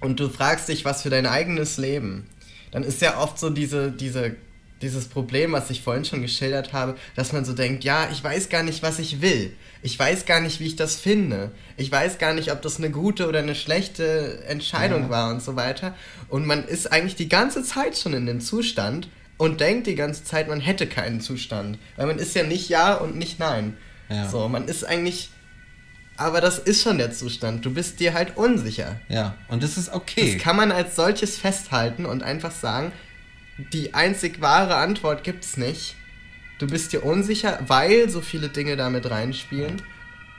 [SPEAKER 3] und du fragst dich, was für dein eigenes Leben, dann ist ja oft so diese, diese dieses Problem, was ich vorhin schon geschildert habe, dass man so denkt, ja, ich weiß gar nicht, was ich will. Ich weiß gar nicht, wie ich das finde. Ich weiß gar nicht, ob das eine gute oder eine schlechte Entscheidung ja. war und so weiter. Und man ist eigentlich die ganze Zeit schon in dem Zustand und denkt die ganze Zeit, man hätte keinen Zustand. Weil man ist ja nicht Ja und nicht Nein. Ja. So, man ist eigentlich. Aber das ist schon der Zustand. Du bist dir halt unsicher.
[SPEAKER 2] Ja, und das ist okay.
[SPEAKER 3] Das kann man als solches festhalten und einfach sagen, die einzig wahre Antwort gibt es nicht. Du bist dir unsicher, weil so viele Dinge damit reinspielen.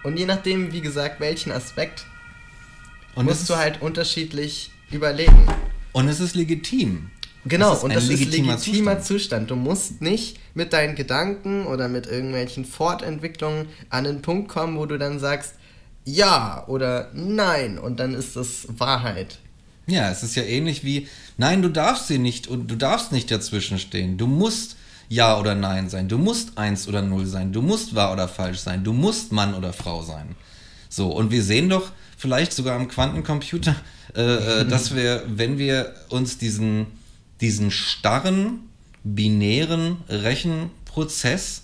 [SPEAKER 3] Und je nachdem, wie gesagt, welchen Aspekt, und musst du halt unterschiedlich überlegen.
[SPEAKER 2] Und es ist legitim.
[SPEAKER 3] Genau, das und das ist legitimer legitimer Zustand. Zustand. Du musst nicht mit deinen Gedanken oder mit irgendwelchen Fortentwicklungen an den Punkt kommen, wo du dann sagst, ja oder nein und dann ist das Wahrheit.
[SPEAKER 2] Ja, es ist ja ähnlich wie, nein, du darfst sie nicht und du darfst nicht dazwischen stehen. Du musst Ja oder Nein sein. Du musst eins oder null sein. Du musst wahr oder falsch sein. Du musst Mann oder Frau sein. So, und wir sehen doch vielleicht sogar am Quantencomputer, äh, äh dass wir, wenn wir uns diesen, diesen starren, binären Rechenprozess,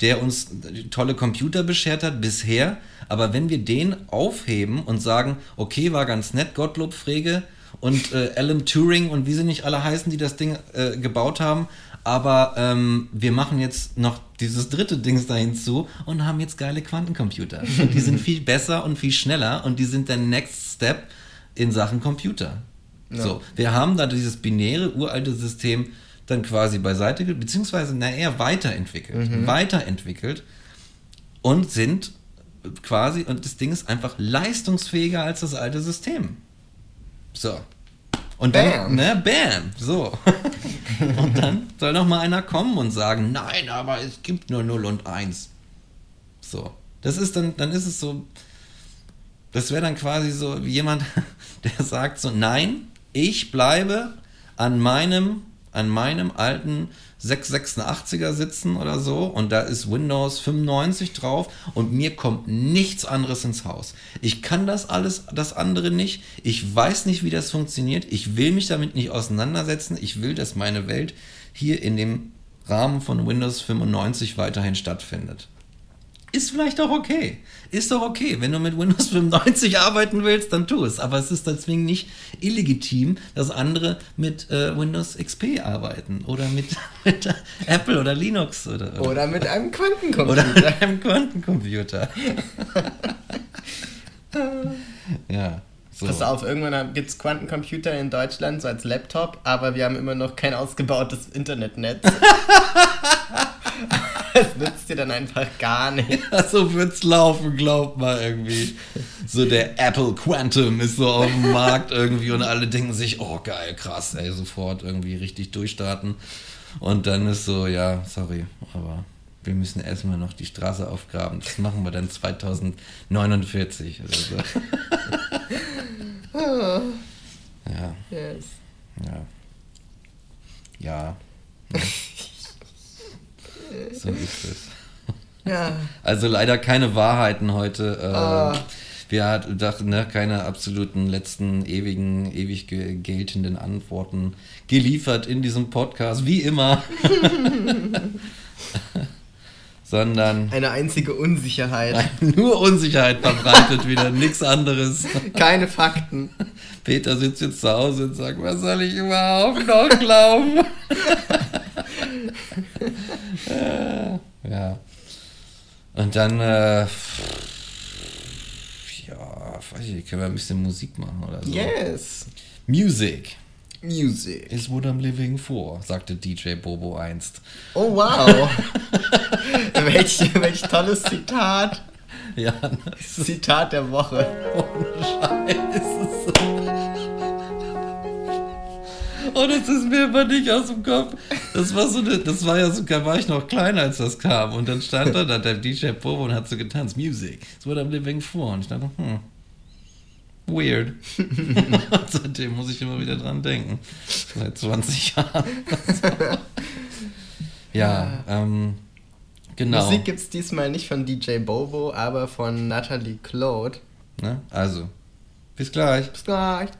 [SPEAKER 2] der uns tolle Computer beschert hat bisher, aber wenn wir den aufheben und sagen, okay, war ganz nett, Gottlob Frege, und äh, Alan Turing und wie sie nicht alle heißen, die das Ding äh, gebaut haben. Aber ähm, wir machen jetzt noch dieses dritte Dings da hinzu und haben jetzt geile Quantencomputer. Und die sind viel besser und viel schneller und die sind der Next Step in Sachen Computer. Ja. So, wir haben da dieses binäre, uralte System dann quasi beiseite, beziehungsweise na eher weiterentwickelt. Mhm. Weiterentwickelt und sind quasi, und das Ding ist einfach leistungsfähiger als das alte System. So. Und dann, bam. ne, bam, so. und dann soll noch mal einer kommen und sagen, nein, aber es gibt nur 0 und 1. So. Das ist dann, dann ist es so, Das wäre dann quasi so wie jemand, der sagt so, nein, ich bleibe an meinem, an meinem alten 686er sitzen oder so und da ist Windows 95 drauf und mir kommt nichts anderes ins Haus. Ich kann das alles, das andere nicht. Ich weiß nicht, wie das funktioniert. Ich will mich damit nicht auseinandersetzen. Ich will, dass meine Welt hier in dem Rahmen von Windows 95 weiterhin stattfindet. Ist vielleicht auch okay. Ist doch okay. Wenn du mit Windows 95 arbeiten willst, dann tu es. Aber es ist deswegen nicht illegitim, dass andere mit äh, Windows XP arbeiten. Oder mit, mit Apple oder Linux. Oder, oder,
[SPEAKER 3] Oder mit einem Quantencomputer.
[SPEAKER 2] Oder mit einem Quantencomputer. ja. So.
[SPEAKER 3] Pass auf, irgendwann gibt es Quantencomputer in Deutschland, so als Laptop, aber wir haben immer noch kein ausgebautes Internetnetz. Das nützt dir dann einfach gar nicht.
[SPEAKER 2] Ja, so wird's laufen, glaub mal irgendwie. So der Apple Quantum ist so auf dem Markt irgendwie und alle denken sich, oh geil, krass, ey, sofort irgendwie richtig durchstarten. Und dann ist so, ja, sorry, aber wir müssen erstmal noch die Straße aufgraben. Das machen wir dann 2049 oder so. Ja.
[SPEAKER 3] Yes.
[SPEAKER 2] Ja. Ja. ja. So ist es.
[SPEAKER 3] Ja.
[SPEAKER 2] Also leider keine Wahrheiten heute. Äh,
[SPEAKER 3] Ah.
[SPEAKER 2] Wir dachten, ne, keine absoluten letzten ewigen, ewig ge- geltenden Antworten geliefert in diesem Podcast, wie immer. Sondern
[SPEAKER 3] Eine einzige Unsicherheit.
[SPEAKER 2] nur Unsicherheit verbreitet wieder, nichts anderes.
[SPEAKER 3] Keine Fakten.
[SPEAKER 2] Peter sitzt jetzt zu Hause und sagt, was soll ich überhaupt noch glauben? Ja. Und dann, äh, ja, weiß ich, nicht, können wir ein bisschen Musik machen oder so.
[SPEAKER 3] Yes.
[SPEAKER 2] Music
[SPEAKER 3] Music.
[SPEAKER 2] is what I'm living for, sagte DJ Bobo einst.
[SPEAKER 3] Oh wow. welch, welch tolles Zitat.
[SPEAKER 2] Ja,
[SPEAKER 3] Zitat der Woche.
[SPEAKER 2] Und es ist mir immer nicht aus dem Kopf. Das war so eine, das war ja sogar, war ich noch kleiner, als das kam. Und dann stand da, da der DJ Bobo und hat so getanzt, Music, it's what I'm living for. Und ich dachte, hm, weird. seitdem muss ich immer wieder dran denken. Seit 20 Jahren. ja, ähm, genau.
[SPEAKER 3] Musik gibt's diesmal nicht von DJ Bobo, aber von Natalie Claude.
[SPEAKER 2] Ne? Also, bis gleich.
[SPEAKER 3] Bis gleich.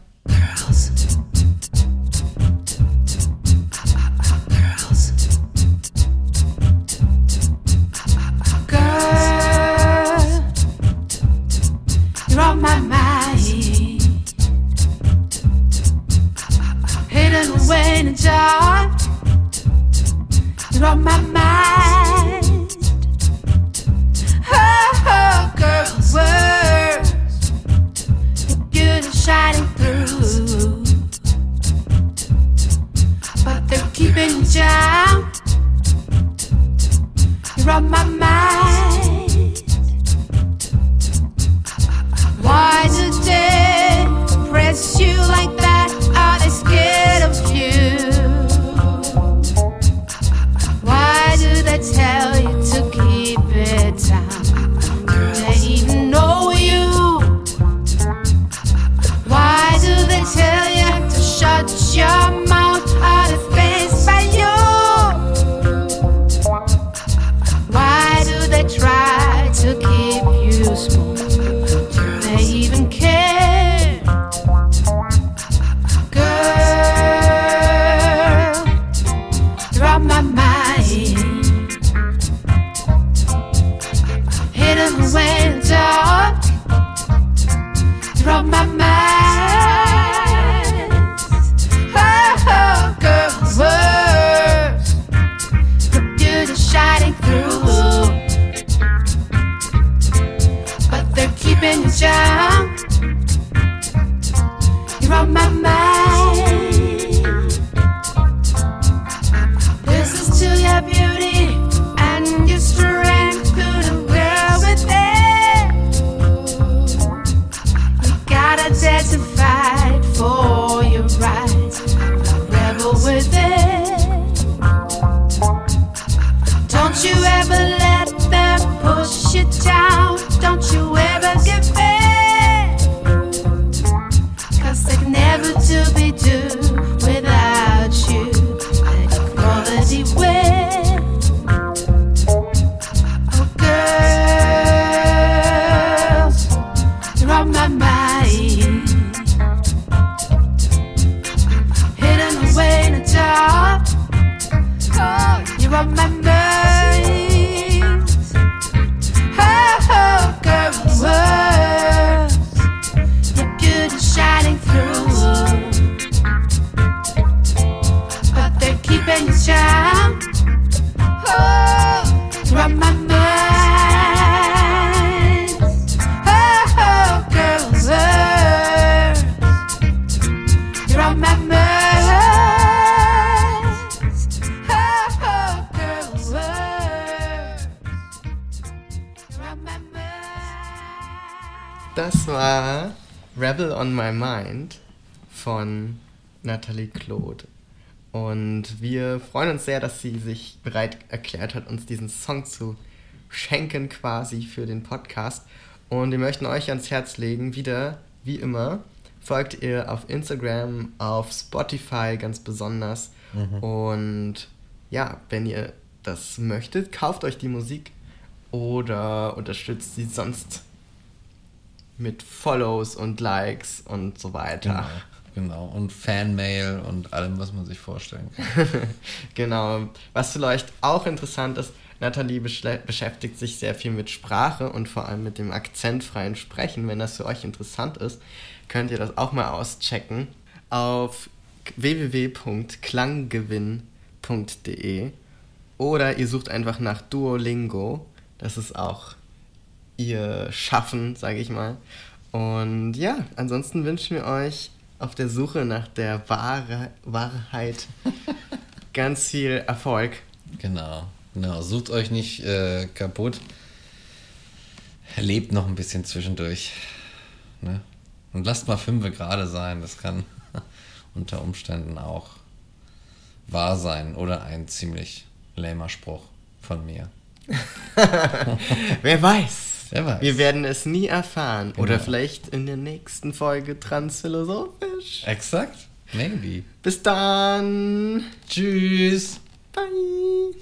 [SPEAKER 14] A. You're on my mind. Oh, girl, words. Your beauty shining through. But they're keeping you down. You're on my mind. Why do they press you like that? Are they scared of you? Tell you to keep it down? Do they even know you? Why do they tell you to shut your mouth?
[SPEAKER 3] Nathalie Claude. Und wir freuen uns sehr, dass sie sich bereit erklärt hat, uns diesen Song zu schenken quasi für den Podcast. Und wir möchten euch ans Herz legen, wieder, wie immer, folgt ihr auf Instagram, auf Spotify ganz besonders.
[SPEAKER 2] Mhm.
[SPEAKER 3] Und ja, wenn ihr das möchtet, kauft euch die Musik oder unterstützt sie sonst mit Follows und Likes und so weiter.
[SPEAKER 2] Genau, genau. Und Fanmail und allem, was man sich vorstellen kann.
[SPEAKER 3] genau. Was vielleicht auch interessant ist, Nathalie beschäftigt sich sehr viel mit Sprache und vor allem mit dem akzentfreien Sprechen. Wenn das für euch interessant ist, könnt ihr das auch mal auschecken auf www.klanggewinn.de oder ihr sucht einfach nach Duolingo. Das ist auch ihr Schaffen, sage ich mal. Und ja, ansonsten wünschen wir euch auf der Suche nach der Wahre, Wahrheit ganz viel Erfolg.
[SPEAKER 2] Genau, genau. Sucht euch nicht äh, kaputt. Lebt noch ein bisschen zwischendurch. Ne? Und lasst mal fünfe gerade sein. Das kann unter Umständen auch wahr sein oder ein ziemlich lämer Spruch von mir.
[SPEAKER 3] Wer weiß?
[SPEAKER 2] Wer weiß.
[SPEAKER 3] Wir werden es nie erfahren.
[SPEAKER 2] Genau.
[SPEAKER 3] Oder vielleicht in der nächsten Folge transphilosophisch.
[SPEAKER 2] Exakt. Maybe.
[SPEAKER 3] Bis dann.
[SPEAKER 2] Tschüss.
[SPEAKER 3] Bye.